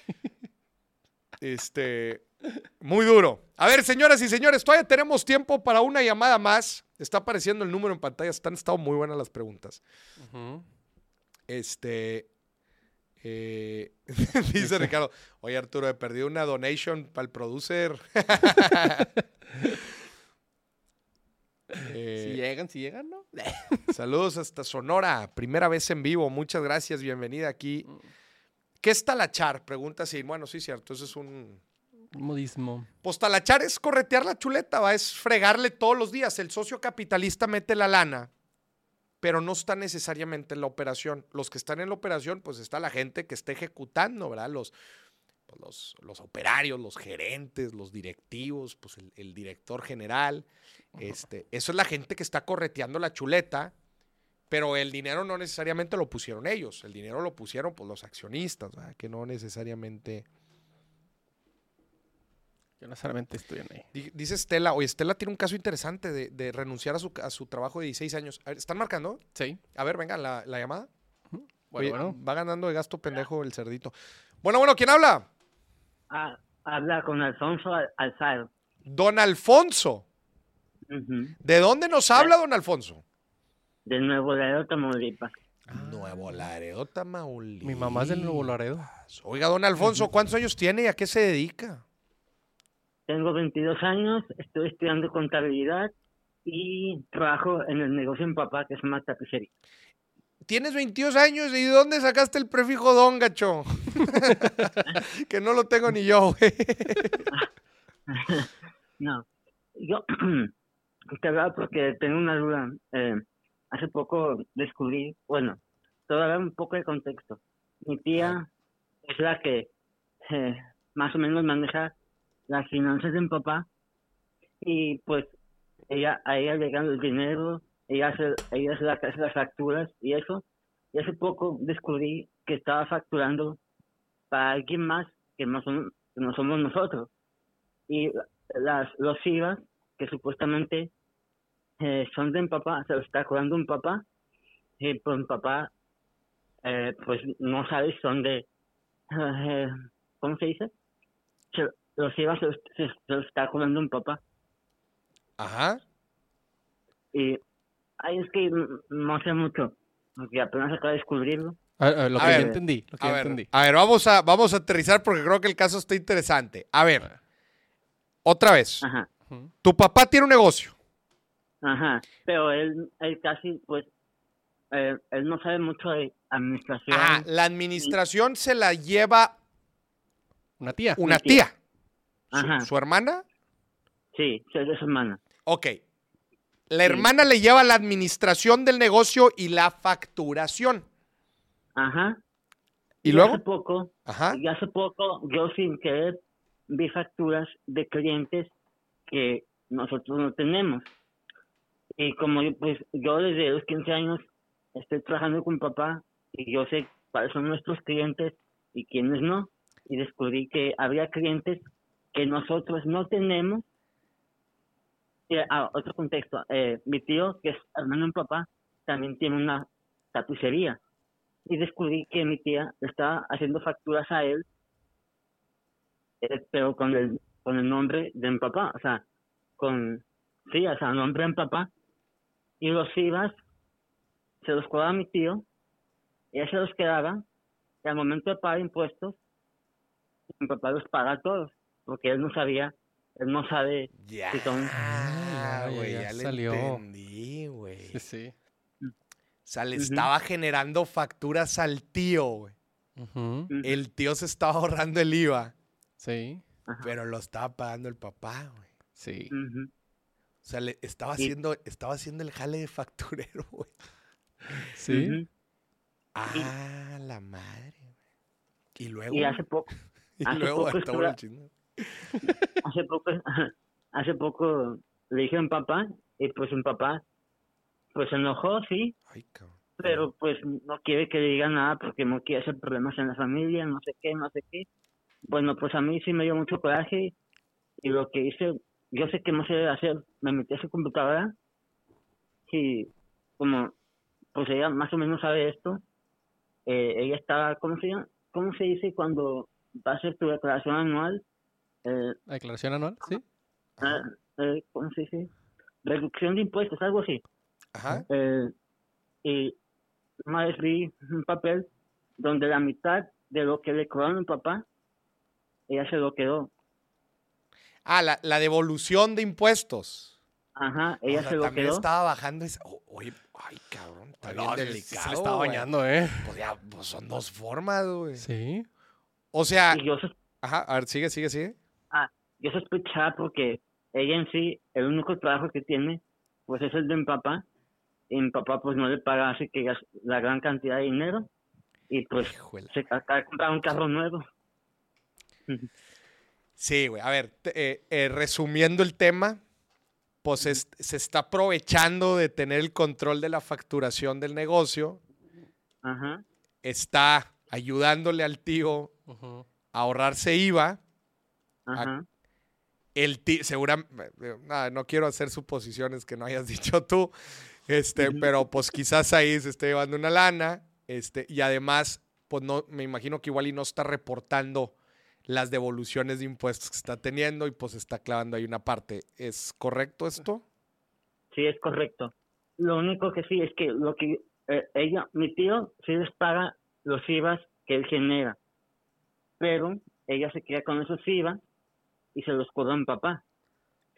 Este, muy duro. A ver, señoras y señores, todavía tenemos tiempo para una llamada más. Está apareciendo el número en pantalla. Están estado muy buenas las preguntas. Este, eh, dice Ricardo, oye Arturo, he perdido una donation para el producer. Eh, Si llegan, si llegan, ¿no? Saludos hasta Sonora, primera vez en vivo. Muchas gracias, bienvenida aquí. ¿Qué es talachar? Pregunta así. Bueno, sí, cierto, eso es un... Modismo. Pues talachar es corretear la chuleta, va, es fregarle todos los días. El socio capitalista mete la lana, pero no está necesariamente en la operación. Los que están en la operación, pues está la gente que está ejecutando, ¿verdad? Los, pues, los, los operarios, los gerentes, los directivos, pues el, el director general. Este, eso es la gente que está correteando la chuleta, pero el dinero no necesariamente lo pusieron ellos. El dinero lo pusieron pues, los accionistas, ¿verdad? que no necesariamente... Yo no solamente estoy en ahí. Di- Dice Estela, oye, Estela tiene un caso interesante de, de renunciar a su, a su trabajo de 16 años. A ver, ¿Están marcando? Sí. A ver, venga, la, la llamada. Bueno, Oye, bueno. Va ganando de gasto pendejo el cerdito. Bueno, bueno, ¿quién habla? Ah, habla con Alfonso Al- Alzado. Don Alfonso. ¿De dónde nos habla don Alfonso? De Nuevo Laredo, Tamaulipas. Nuevo Laredo, Tamaulipas. Mi mamá es del Nuevo Laredo. Oiga, don Alfonso, ¿cuántos años tiene y a qué se dedica? Tengo 22 años, estoy estudiando contabilidad y trabajo en el negocio mi papá, que es una tapicería. Tienes 22 años y ¿de dónde sacaste el prefijo don, gacho? que no lo tengo ni yo, güey. No, yo te hablaba porque tengo una duda. Eh, hace poco descubrí, bueno, todavía un poco de contexto. Mi tía es la que eh, más o menos maneja las finanzas de mi papá y pues ella a ella el dinero, ella hace, ella hace, la- hace las facturas y eso. Y hace poco descubrí que estaba facturando para alguien más que no, somos nosotros. Y las, los IVA que supuestamente eh, son de mi papá, se lo está cobrando un papá, y pues mi papá eh, pues no sabe si son de, eh, ¿cómo se dice? Se- los IVA se, se, se los está cobrando un papá. Ajá. Y ay, es que no sé mucho, porque apenas acabo de descubrirlo. A- a lo A que ver, yo entendí. Lo que A yo ver, entendí. a ver, vamos a, vamos a aterrizar porque creo que el caso está interesante. A ver, otra vez. Ajá. Tu papá tiene un negocio. ajá. Pero él, él casi, pues, eh, él no sabe mucho de administración. Ah, la administración se la lleva Una tía. una tía. Su, Ajá. su hermana. Sí, es su hermana. Ok. La hermana le lleva la administración del negocio y la facturación. Ajá. ¿Y luego? hace poco, Ajá. y hace poco, yo sin querer vi facturas de clientes que nosotros no tenemos. Y como yo, pues, yo desde los 15 años estoy trabajando con papá y yo sé cuáles son nuestros clientes y quiénes no. Y descubrí que había clientes que nosotros no tenemos. Ah, otro contexto, eh, mi tío, que es hermano de mi papá, también tiene una tapicería y descubrí que mi tía estaba haciendo facturas a él, eh, pero con el, con el nombre de mi papá, o sea, con, sí, o sea, nombre de mi papá, y los IVAs se los cobraba mi tío, y él se los quedaba, y al momento de pagar impuestos, mi papá los paga todos, porque él no sabía, él no sabe Ya, si son... Ah, ya, güey, ya ya, le salió. entendí, güey. Sí, sí. O sea, le estaba generando facturas al tío, güey. El tío se estaba ahorrando el IVA, Sí. pero lo estaba pagando el papá, güey. Sí. O sea, le estaba Y- haciendo, estaba haciendo el jale de facturero, güey. Sí. Ah, la madre, güey. Y luego, Y hace poco, y hace luego poco estuve- el. hace poco, hace poco le dije a mi papá, y pues mi papá, pues se enojó, sí, Ay, pero pues no quiere que le diga nada porque no quiere hacer problemas en la familia, no sé qué, no sé qué. Bueno, pues a mí sí me dio mucho coraje y lo que hice, yo sé que no se debe hacer, me metí a su computadora y como pues ella más o menos sabe esto, eh, ella estaba, ¿cómo se llama? ¿Cómo se dice cuando va a hacer tu declaración anual? Eh, ¿La declaración anual? Sí. ah, eh, ¿cómo se dice? Reducción de impuestos, algo así. Ajá. Eh, y vez vi un papel donde la mitad de lo que le cobraron a mi papá, ella se lo quedó. Ah, la, la devolución de impuestos. Ajá, O ella sea, se lo también quedó. estaba bajando esa. o- Oye, ay, cabrón, está bien No, sí, delicado. Se le estaba güey. bañando, ¿eh? Pues ya, pues son dos formas, güey. Sí. O sea, Y yo, ajá, a ver, sigue, sigue, sigue. Yo sospechaba porque ella en sí, el único trabajo que tiene, pues es el de mi papá. Y mi papá pues no le paga así que la gran cantidad de dinero. Y pues Híjole. se acaba de comprar un carro nuevo. Sí, güey. A ver, eh, eh, resumiendo el tema, pues es- se está aprovechando de tener el control de la facturación del negocio. Ajá, Está ayudándole al tío Ujú. a ahorrarse IVA. Ajá. El tío, seguramente, no quiero hacer suposiciones que no hayas dicho tú, este, pero pues quizás ahí se esté llevando una lana, este, y además, pues no, me imagino que igual y no está reportando las devoluciones de impuestos que está teniendo y pues está clavando ahí una parte. ¿Es correcto esto? Sí, es correcto. Lo único que sí es que lo que eh, ella, mi tío, sí les paga los IVAs que él genera, pero ella se queda con esos IVA y se los cobra a mi papá.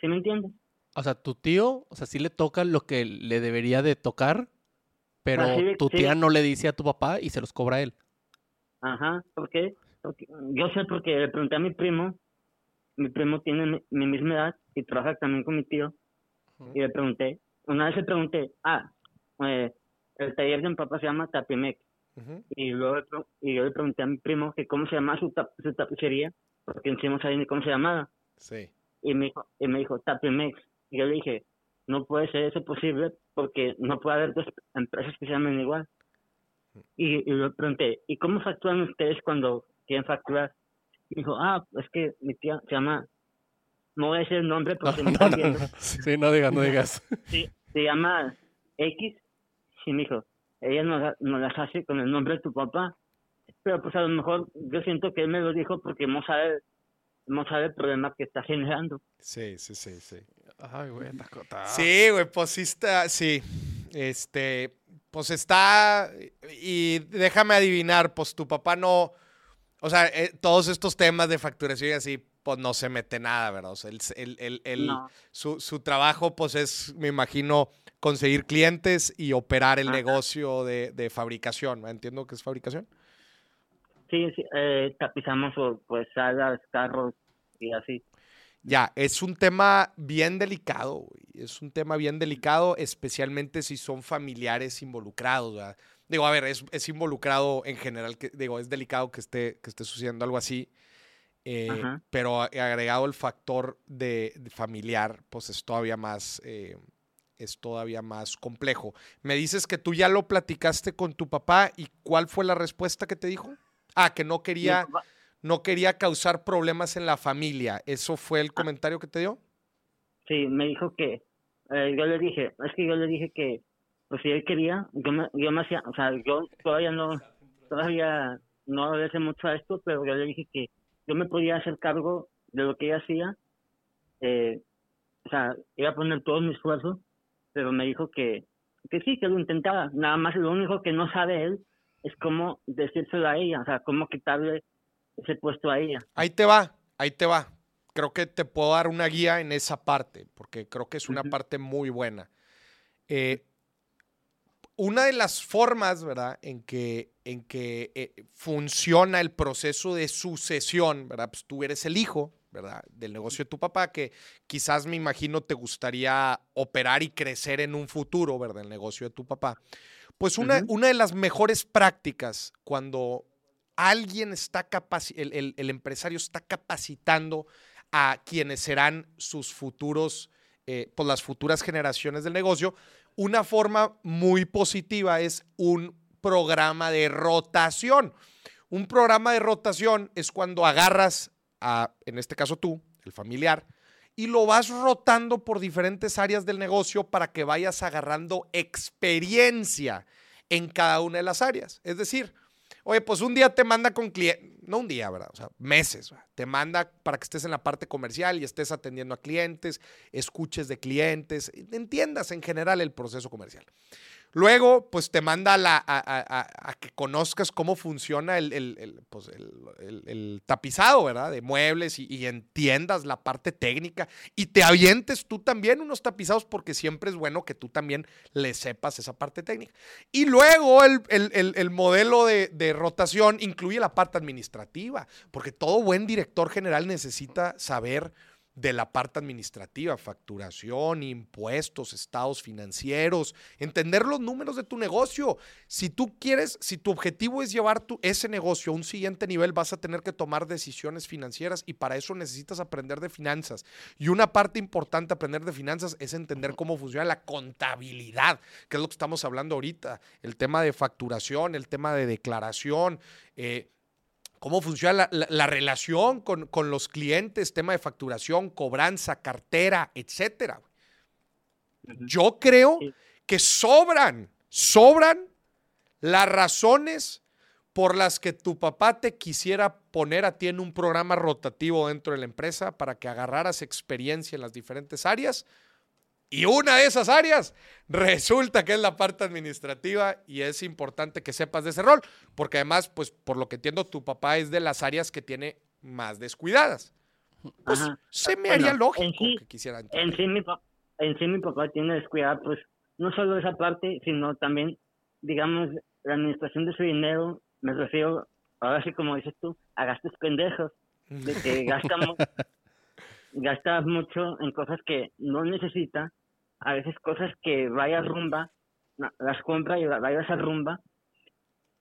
¿Sí me entiendes? O sea, tu tío, o sea, sí le toca lo que le debería de tocar, pero Ah, sí, tu sí. tía no le dice a tu papá y se los cobra a él. Ajá, ¿por qué? Porque yo sé porque le pregunté a mi primo, mi primo tiene mi, mi misma edad y trabaja también con mi tío, y le pregunté, una vez le pregunté, ah, eh, el taller de mi papá se llama Tapimex, Ujú. y luego y yo le pregunté a mi primo que cómo se llamaba su, tap- su tapicería, porque encima no sabía ni cómo se llamaba. Sí. Y me dijo, y me dijo Tapimex. Y yo le dije, no puede ser eso posible porque no puede haber dos empresas que se llamen igual. Y, y le pregunté, ¿y cómo facturan ustedes cuando quieren facturar? Y dijo, ah, es que mi tía se llama, no voy a decir el nombre No, porque no, me no, no. Sí, no digas, no digas. Sí, se llama X. Y me dijo, ella no, la- no las hace con el nombre de tu papá. Pero pues a lo mejor yo siento que él me lo dijo porque no sabe, no sabe el problema que está generando. Sí, sí, sí, sí. Ay, güey, está. Sí, güey, pues sí está, sí. Este, pues está, y déjame adivinar, pues tu papá no, o sea, eh, todos estos temas de facturación y así, pues no se mete nada, ¿verdad? O sea, el, el- el- el- No. su, su trabajo, pues es, me imagino, conseguir clientes y operar el Ajá. negocio de, de fabricación. Entiendo que es fabricación. Sí, sí eh, tapizamos pues salas, carros y así. Ya, es un tema bien delicado, güey. Es un tema bien delicado, especialmente si son familiares involucrados, ¿verdad? Digo, a ver, es, es involucrado en general, que, digo, es delicado que esté, que esté sucediendo algo así, eh, pero agregado el factor de, de familiar, pues es todavía más, eh, es todavía más complejo. Me dices que tú ya lo platicaste con tu papá y ¿cuál fue la respuesta que te dijo? Ah, que no quería, no quería causar problemas en la familia. ¿Eso fue el comentario que te dio? Sí, me dijo que, eh, yo le dije, es que yo le dije que, pues si él quería, yo me, yo me hacía, o sea, yo todavía no, todavía no obedece mucho a esto, pero yo le dije que yo me podía hacer cargo de lo que ella hacía, eh, o sea, iba a poner todo mi esfuerzo, pero me dijo que, que sí, que lo intentaba, nada más lo único que no sabe él es cómo decírselo a ella, o sea, cómo quitarle ese puesto a ella. Ahí te va, ahí te va. Creo que te puedo dar una guía en esa parte, porque creo que es una parte muy buena. Eh, una de las formas, ¿verdad?, en que, en que eh, funciona el proceso de sucesión, ¿verdad? Pues tú eres el hijo, ¿verdad?, del negocio de tu papá, que quizás me imagino te gustaría operar y crecer en un futuro, ¿verdad?, el negocio de tu papá. Pues una, una de las mejores prácticas cuando alguien está capaci el, el- el empresario está capacitando a quienes serán sus futuros, eh, pues las futuras generaciones del negocio. Una forma muy positiva es un programa de rotación. Un programa de rotación es cuando agarras a, en este caso tú, el familiar, y lo vas rotando por diferentes áreas del negocio para que vayas agarrando experiencia en cada una de las áreas. Es decir, oye, pues un día te manda con clientes, no un día, ¿verdad? O sea, meses, te manda para que estés en la parte comercial y estés atendiendo a clientes, escuches de clientes, entiendas en general el proceso comercial. Luego, pues te manda a, que conozcas cómo funciona el, pues, tapizado, ¿verdad? De muebles y, entiendas la parte técnica y te avientes tú también unos tapizados porque siempre es bueno que tú también le sepas esa parte técnica. Y luego el, el- el- el modelo de, de rotación incluye la parte administrativa, porque todo buen director general necesita saber de la parte administrativa, facturación, impuestos, estados financieros, entender los números de tu negocio. Si tú quieres, si tu objetivo es llevar tu, ese negocio a un siguiente nivel, vas a tener que tomar decisiones financieras y para eso necesitas aprender de finanzas. Y una parte importante de aprender de finanzas es entender cómo funciona la contabilidad, que es lo que estamos hablando ahorita, el tema de facturación, el tema de declaración. eh, cómo funciona la, la- la relación con, con los clientes, tema de facturación, cobranza, cartera, etcétera. Yo creo que sobran, sobran las razones por las que tu papá te quisiera poner a ti en un programa rotativo dentro de la empresa para que agarraras experiencia en las diferentes áreas. Y una de esas áreas resulta que es la parte administrativa y es importante que sepas de ese rol, porque además, pues por lo que entiendo, tu papá es de las áreas que tiene más descuidadas. Pues Ajá. se me Bueno, haría lógico en sí- que quisiera entrar. En sí, mi papá, en sí mi papá tiene descuidado, pues, no solo esa parte, sino también, digamos, la administración de su dinero, me refiero, ahora sí como dices tú, a gastos pendejos, de que gasta, mu- gasta mucho en cosas que no necesita, a veces cosas que vaya rumba, las compra y la- vaya a esa rumba,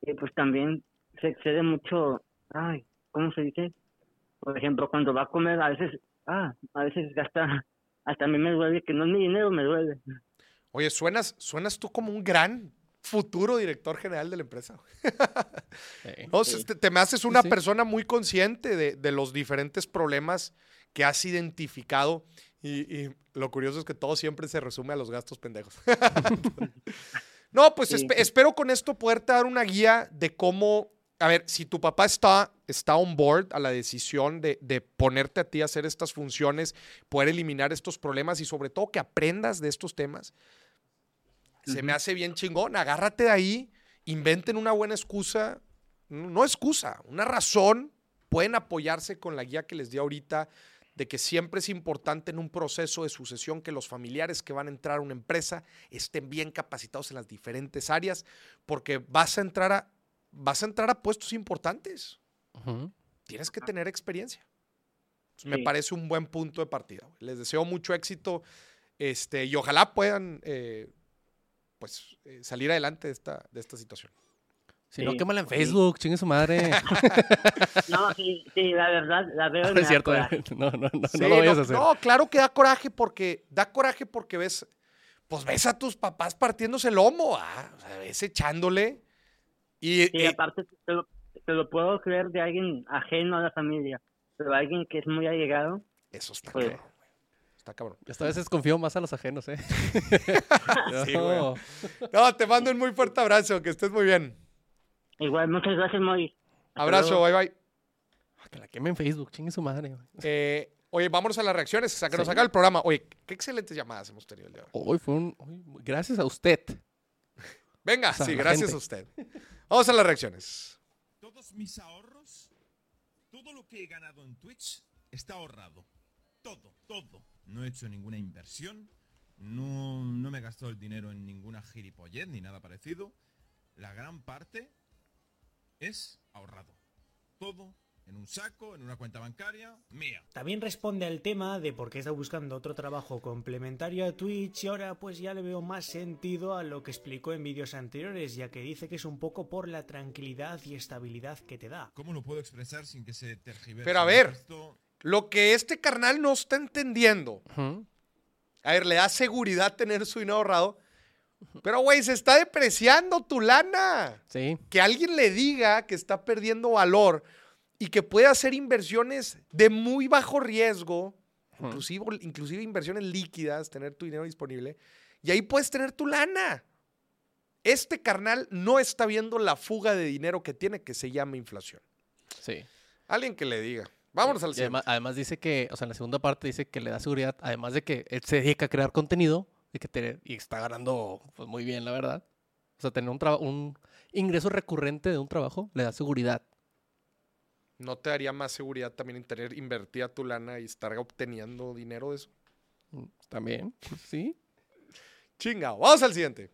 Y pues también se excede mucho, ay, ¿cómo se dice? Por ejemplo, cuando va a comer, a veces, ah, a veces gasta, hasta a mí me duele, que no es mi dinero, me duele. Oye, suenas, suenas tú como un gran futuro director general de la empresa. Sí. No, Sí. te, te me haces una sí. persona muy consciente de, de los diferentes problemas que has identificado y, y lo curioso es que todo siempre se resume a los gastos pendejos. no, pues Sí. espero con esto poderte dar una guía de cómo, a ver, si tu papá está, está on board a la decisión de, de ponerte a ti a hacer estas funciones, poder eliminar estos problemas y sobre todo que aprendas de estos temas, se me hace bien chingón. Agárrate de ahí, inventen una buena excusa, no no excusa, una razón. Pueden apoyarse con la guía que les di ahorita de que siempre es importante en un proceso de sucesión que los familiares que van a entrar a una empresa estén bien capacitados en las diferentes áreas, porque vas a entrar a, vas a, entrar a puestos importantes. Tienes que tener experiencia. Me parece un buen punto de partida. Les deseo mucho éxito este, y ojalá puedan eh, pues, eh, salir adelante de esta, de esta situación. Si no, Sí, quémala en sí. Facebook, chingue su madre. No, sí, sí, la verdad, la veo. no me es cierto, coraje. no, no, no, Sí, no lo vayas no, a hacer. no, claro que da coraje porque da coraje porque ves, pues ves a tus papás partiéndose el lomo, ah, o sea, ves echándole y, Sí, y- aparte te lo, te lo puedo creer de alguien ajeno a la familia, pero alguien que es muy allegado. eso está Pues- cabrón, güey. Está cabrón. Yo esta veces confío más a los ajenos, ¿eh? Sí, No. No, te mando un muy fuerte abrazo, que estés muy bien. Igual, muchas gracias, Moy. Abrazo, luego. bye bye. Que la queme en Facebook, chingue su madre. Eh, oye, vámonos a las reacciones, que nos Sí. acaba el programa. Oye, qué excelentes llamadas hemos tenido el día de hoy. Hoy fue un. uy, gracias a usted. Venga, O sea, sí, gracias gente. a usted. Vamos a las reacciones. Todos mis ahorros, todo lo que he ganado en Twitch está ahorrado. Todo, todo. No he hecho ninguna inversión, no, no me he gastado el dinero en ninguna gilipollez ni nada parecido. La gran parte es ahorrado. Todo en un saco, en una cuenta bancaria, mía. También responde al tema de por qué está buscando otro trabajo complementario a Twitch y ahora pues ya le veo más sentido a lo que explicó en vídeos anteriores, ya que dice que es un poco por la tranquilidad y estabilidad que te da. ¿Cómo lo puedo expresar sin que se tergiverse? Pero a ver. Esto Lo que este carnal no está entendiendo. A ver, le da seguridad tener su dinero ahorrado. Pero, güey, se está depreciando tu lana. Sí. Que alguien le diga que está perdiendo valor y que puede hacer inversiones de muy bajo riesgo, inclusive, inclusive inversiones líquidas, tener tu dinero disponible, y ahí puedes tener tu lana. Este carnal no está viendo la fuga de dinero que tiene que se llama inflación. Sí. Alguien que le diga. Vámonos al siguiente. además, además dice que, o sea, en la segunda parte dice que le da seguridad, además de que él se dedica a crear contenido y que te- y está ganando pues, muy bien, la verdad. O sea, tener un, un ingreso recurrente de un trabajo le da seguridad. ¿No te daría más seguridad también tener invertida tu lana y estar obteniendo dinero de eso? Mm, También, sí. Chingado. Vamos al siguiente.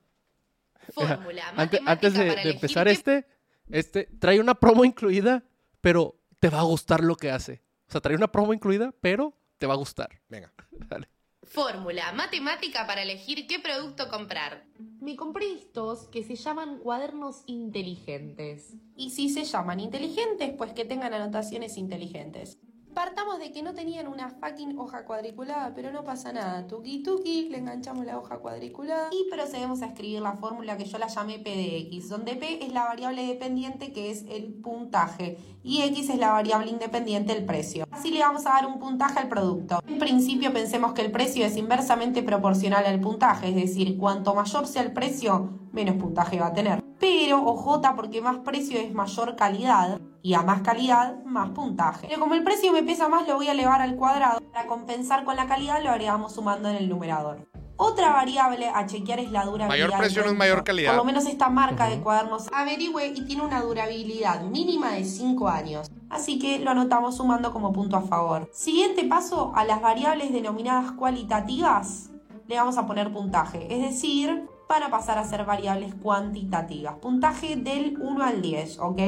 Fórmula Ante- antes de, para de elegir empezar este, este, trae una promo incluida, pero te va a gustar lo que hace. O sea, trae una promo incluida, pero te va a gustar. Venga. Dale. Fórmula matemática para elegir qué producto comprar. Me compré estos que se llaman cuadernos inteligentes. Y si se llaman inteligentes, pues que tengan anotaciones inteligentes. Partamos de que no tenían una fucking hoja cuadriculada, pero no pasa nada. Tuki tuki, le enganchamos la hoja cuadriculada y procedemos a escribir la fórmula que yo la llamé P de X, donde P es la variable dependiente que es el puntaje y X es la variable independiente el precio. Así le vamos a dar un puntaje al producto. En principio pensemos que el precio es inversamente proporcional al puntaje, es decir, cuanto mayor sea el precio, menos puntaje va a tener. Pero, ojota, porque más precio es mayor calidad y a más calidad, más puntaje. Pero como el precio me pesa más, lo voy a elevar al cuadrado. Para compensar con la calidad, lo agregamos sumando en el numerador. Otra variable a chequear es la durabilidad. Mayor precio no es mayor calidad. Por lo menos esta marca de cuadernos averigüe y tiene una durabilidad mínima de 5 años. Así que lo anotamos sumando como punto a favor. Siguiente paso, a las variables denominadas cualitativas le vamos a poner puntaje. Es decir, van a pasar a ser variables cuantitativas. Puntaje del 1 al 10, ¿ok?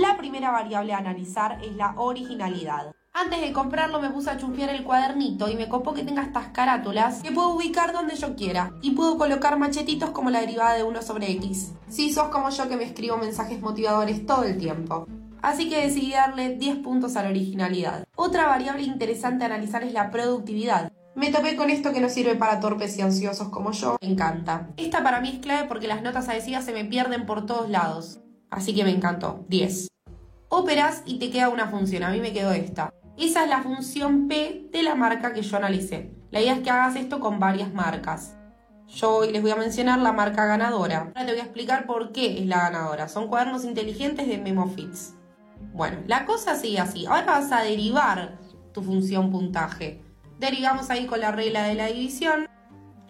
La primera variable a analizar es la originalidad. Antes de comprarlo me puse a chusmear el cuadernito y me copó que tenga estas carátulas que puedo ubicar donde yo quiera y puedo colocar machetitos como la derivada de 1 sobre x. Si sos como yo que me escribo mensajes motivadores todo el tiempo. Así que decidí darle 10 puntos a la originalidad. Otra variable interesante a analizar es la productividad. Me topé con esto que no sirve para torpes y ansiosos como yo. Me encanta. Esta para mí es clave porque las notas adhesivas se me pierden por todos lados. Así que me encantó. 10. Óperas y te queda una función. A mí me quedó esta. Esa es la función P de la marca que yo analicé. La idea es que hagas esto con varias marcas. Yo hoy les voy a mencionar la marca ganadora. Ahora te voy a explicar por qué es la ganadora. Son cuadernos inteligentes de MemoFits. Bueno, la cosa sigue así. Ahora vas a derivar tu función puntaje. Derivamos ahí con la regla de la división.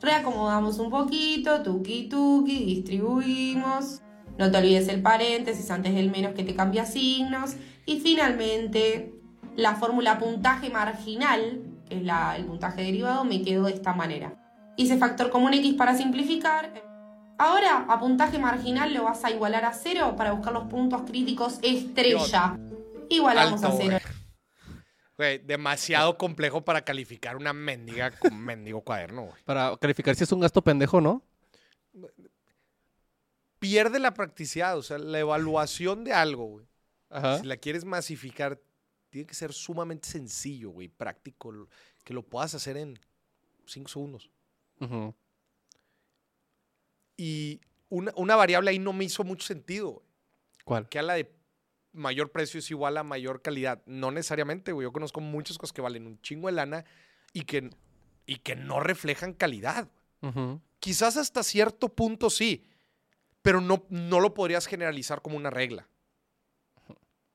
Reacomodamos un poquito, tuki tuki, distribuimos. No te olvides el paréntesis antes del menos que te cambia signos. Y finalmente la fórmula puntaje marginal, que es la, el puntaje derivado, me quedó de esta manera. Hice factor común X para simplificar. Ahora a puntaje marginal lo vas a igualar a cero para buscar los puntos críticos estrella. Igualamos Alto, a cero. Güey, demasiado complejo para calificar una mendiga con mendigo cuaderno, güey. Para calificar si es un gasto pendejo, ¿no? Pierde la practicidad, o sea, la evaluación de algo, güey. Ajá. Si la quieres masificar, tiene que ser sumamente sencillo, güey, práctico, que lo puedas hacer en 5 segundos. Y una, una variable ahí no me hizo mucho sentido, güey. ¿Cuál? Que a la de mayor precio es igual a mayor calidad. No necesariamente, güey. Yo conozco muchas cosas que valen un chingo de lana y que, y que no reflejan calidad. Ujú. Quizás hasta cierto punto sí, pero no, no lo podrías generalizar como una regla.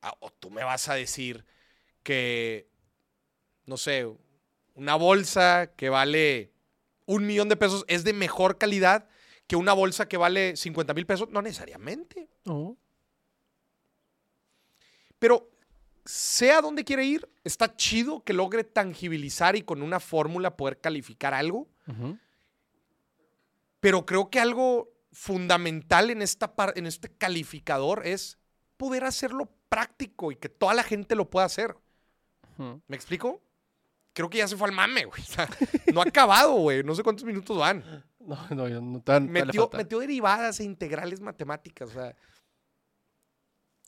Ah, o tú me vas a decir que, no sé, una bolsa que vale un millón de pesos es de mejor calidad que una bolsa que vale 50 mil pesos. No necesariamente. No. Pero sea donde quiere ir, está chido que logre tangibilizar y con una fórmula poder calificar algo. Pero creo que algo fundamental en, esta en este calificador es poder hacerlo práctico y que toda la gente lo pueda hacer. ¿Me explico? Creo que ya se fue al mame, güey. O sea, no ha acabado, güey. No sé cuántos minutos van. No, no, yo no tan, Metió, metió derivadas e integrales matemáticas. O sea,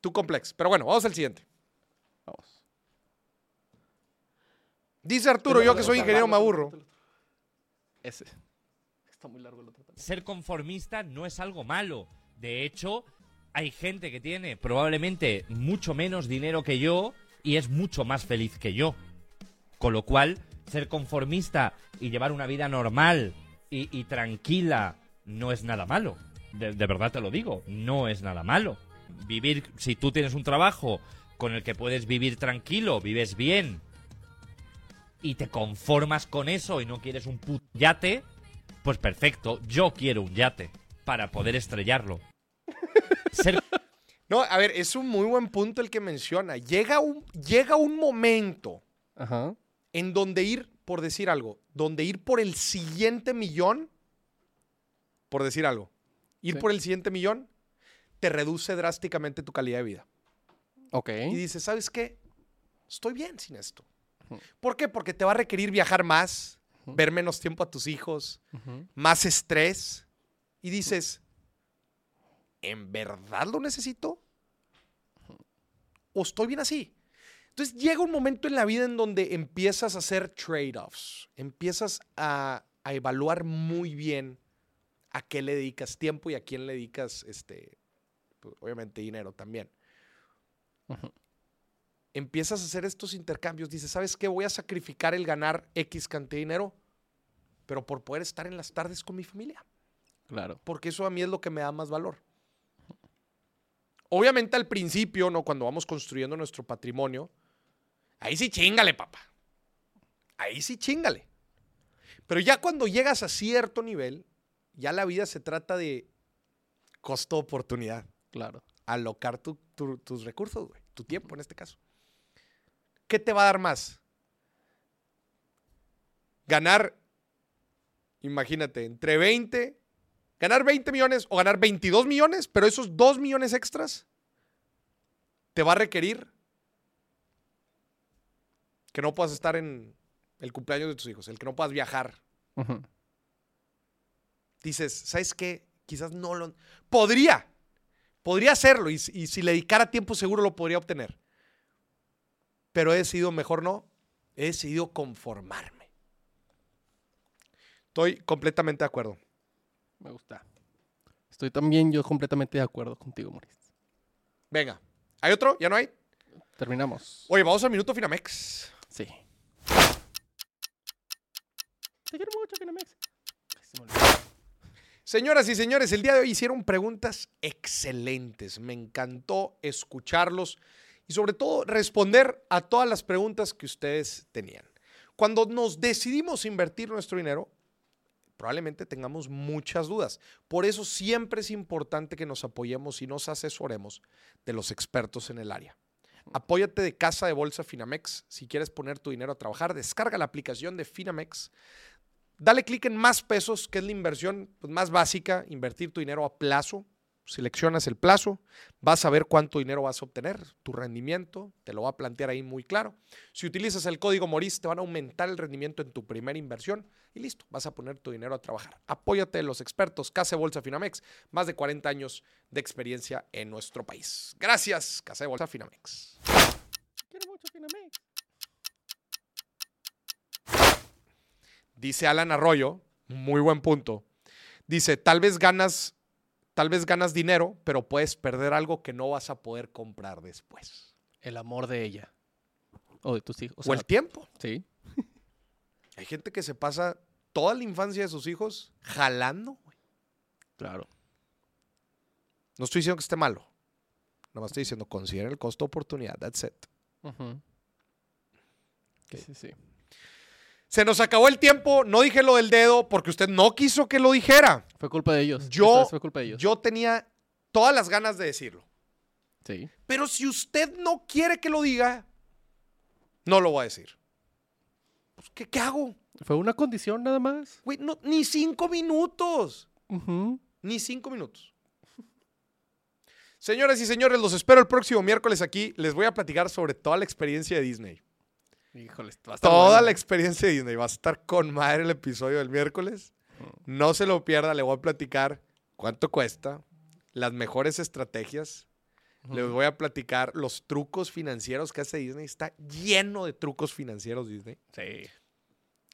too complex. Pero bueno, vamos al siguiente. Vamos. Dice Arturo, yo que soy ingeniero me aburro. Ese. Está muy largo el otro. Ser conformista no es algo malo. De hecho, hay gente que tiene probablemente mucho menos dinero que yo y es mucho más feliz que yo. Con lo cual, ser conformista y llevar una vida normal y, tranquila no es nada malo. De, de verdad te lo digo, no es nada malo. Vivir, si tú tienes un trabajo con el que puedes vivir tranquilo, vives bien y te conformas con eso y no quieres un puto yate, pues perfecto, yo quiero un yate para poder estrellarlo. Ser No, a ver, es un muy buen punto el que menciona. Llega un, llega un momento Ajá. en donde ir, por decir algo, donde ir por el siguiente millón, por decir algo, ir Sí. por el siguiente millón, te reduce drásticamente tu calidad de vida. Ok. Y dices, ¿sabes qué? Estoy bien sin esto. ¿Por qué? Porque te va a requerir viajar más, Ver menos tiempo a tus hijos, más estrés. Y dices, ¿en verdad lo necesito? ¿O estoy bien así? Entonces llega un momento en la vida en donde empiezas a hacer trade-offs, empiezas a, a evaluar muy bien a qué le dedicas tiempo y a quién le dedicas, este, pues, obviamente, dinero también. Empiezas a hacer estos intercambios, dices, ¿sabes qué? Voy a sacrificar el ganar X cantidad de dinero, pero por poder estar en las tardes con mi familia Claro. porque eso a mí es lo que me da más valor. Obviamente al principio, ¿no? Cuando vamos construyendo nuestro patrimonio, ahí sí chingale, papá. Ahí sí chingale. Pero ya cuando llegas a cierto nivel, ya la vida se trata de costo-oportunidad. Claro. Alocar tu- tu- tus recursos, güey. Tu tiempo en este caso. ¿Qué te va a dar más? Ganar, imagínate, entre 20 ganar 20 millones o ganar 22 millones, pero esos 2 millones extras te va a requerir que no puedas estar en el cumpleaños de tus hijos, el que no puedas viajar. Dices, ¿sabes qué? Quizás no lo... Podría, podría hacerlo y, y si le dedicara tiempo seguro lo podría obtener. Pero he decidido mejor no, he decidido conformarme. Estoy completamente de acuerdo. Me gusta. Estoy también yo completamente de acuerdo contigo, Maurice. Venga, ¿hay otro? ¿Ya no hay? Terminamos. Oye, vamos al minuto Finamex. Sí. Te quiero mucho, Finamex. Señoras y señores, el día de hoy hicieron preguntas excelentes. Me encantó escucharlos y sobre todo responder a todas las preguntas que ustedes tenían. Cuando nos decidimos invertir nuestro dinero, probablemente tengamos muchas dudas. Por eso siempre es importante que nos apoyemos y nos asesoremos de los expertos en el área. Apóyate de Casa de Bolsa Finamex. Si quieres poner tu dinero a trabajar, descarga la aplicación de Finamex. Dale clic en más pesos, que es la inversión pues, más básica, invertir tu dinero a plazo. Seleccionas el plazo, vas a ver cuánto dinero vas a obtener, tu rendimiento, te lo va a plantear ahí muy claro. Si utilizas el código MORIS, te van a aumentar el rendimiento en tu primera inversión y listo, vas a poner tu dinero a trabajar. Apóyate de los expertos, Casa de Bolsa Finamex, más de 40 años de experiencia en nuestro país. Gracias, Casa de Bolsa Finamex. Quiero mucho, Finamex. Dice Alan Arroyo, muy buen punto. Dice, tal vez ganas, tal vez ganas dinero, pero puedes perder algo que no vas a poder comprar después. El amor de ella. O de tus hijos. O, sea, el tiempo. Sí. Hay gente que se pasa toda la infancia de sus hijos jalando. güey. Claro. No estoy diciendo que esté malo. Nada más estoy diciendo, considera el costo de oportunidad. That's it. Sí, sí. Se nos acabó el tiempo. No dije lo del dedo porque usted no quiso que lo dijera. Fue culpa de ellos. Yo, fue culpa de ellos. yo tenía todas las ganas de decirlo. Sí. Pero si usted no quiere que lo diga, no lo voy a decir. Pues, ¿qué, qué hago? Fue una condición nada más. Güey, no, ni cinco minutos. Ni cinco minutos. Señoras y señores, los espero el próximo miércoles aquí. Les voy a platicar sobre toda la experiencia de Disney. Híjole, va a estar Toda bueno. la experiencia de Disney. Va a estar con madre el episodio del miércoles. No se lo pierda. Le voy a platicar cuánto cuesta, las mejores estrategias. Les voy a platicar los trucos financieros que hace Disney. Está lleno de trucos financieros Disney. Sí.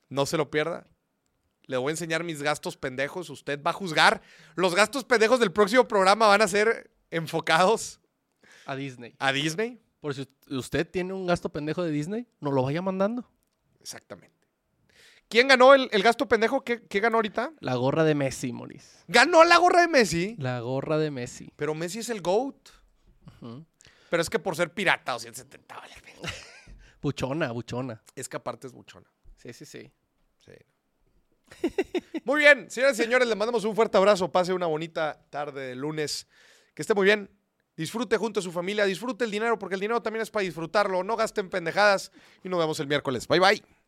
No se lo pierda. Le voy a enseñar mis gastos pendejos. Usted va a juzgar. Los gastos pendejos del próximo programa van a ser enfocados A Disney. a Disney. Por si usted tiene un gasto pendejo de Disney, nos lo vaya mandando. Exactamente. ¿Quién ganó el, el gasto pendejo? ¿Qué, qué ganó ahorita? La gorra de Messi, Moris. Ganó la gorra de Messi. La gorra de Messi. Pero Messi es el GOAT. Pero es que por ser pirata o 170 vale. Buchona, buchona. Es que aparte es buchona. Sí, sí, sí. Sí. Muy bien, señoras y señores, les mandamos un fuerte abrazo. Pase una bonita tarde de lunes. Que esté muy bien. Disfrute junto a su familia. Disfrute el dinero porque el dinero también es para disfrutarlo. No gasten pendejadas. Y nos vemos el miércoles. Bye bye.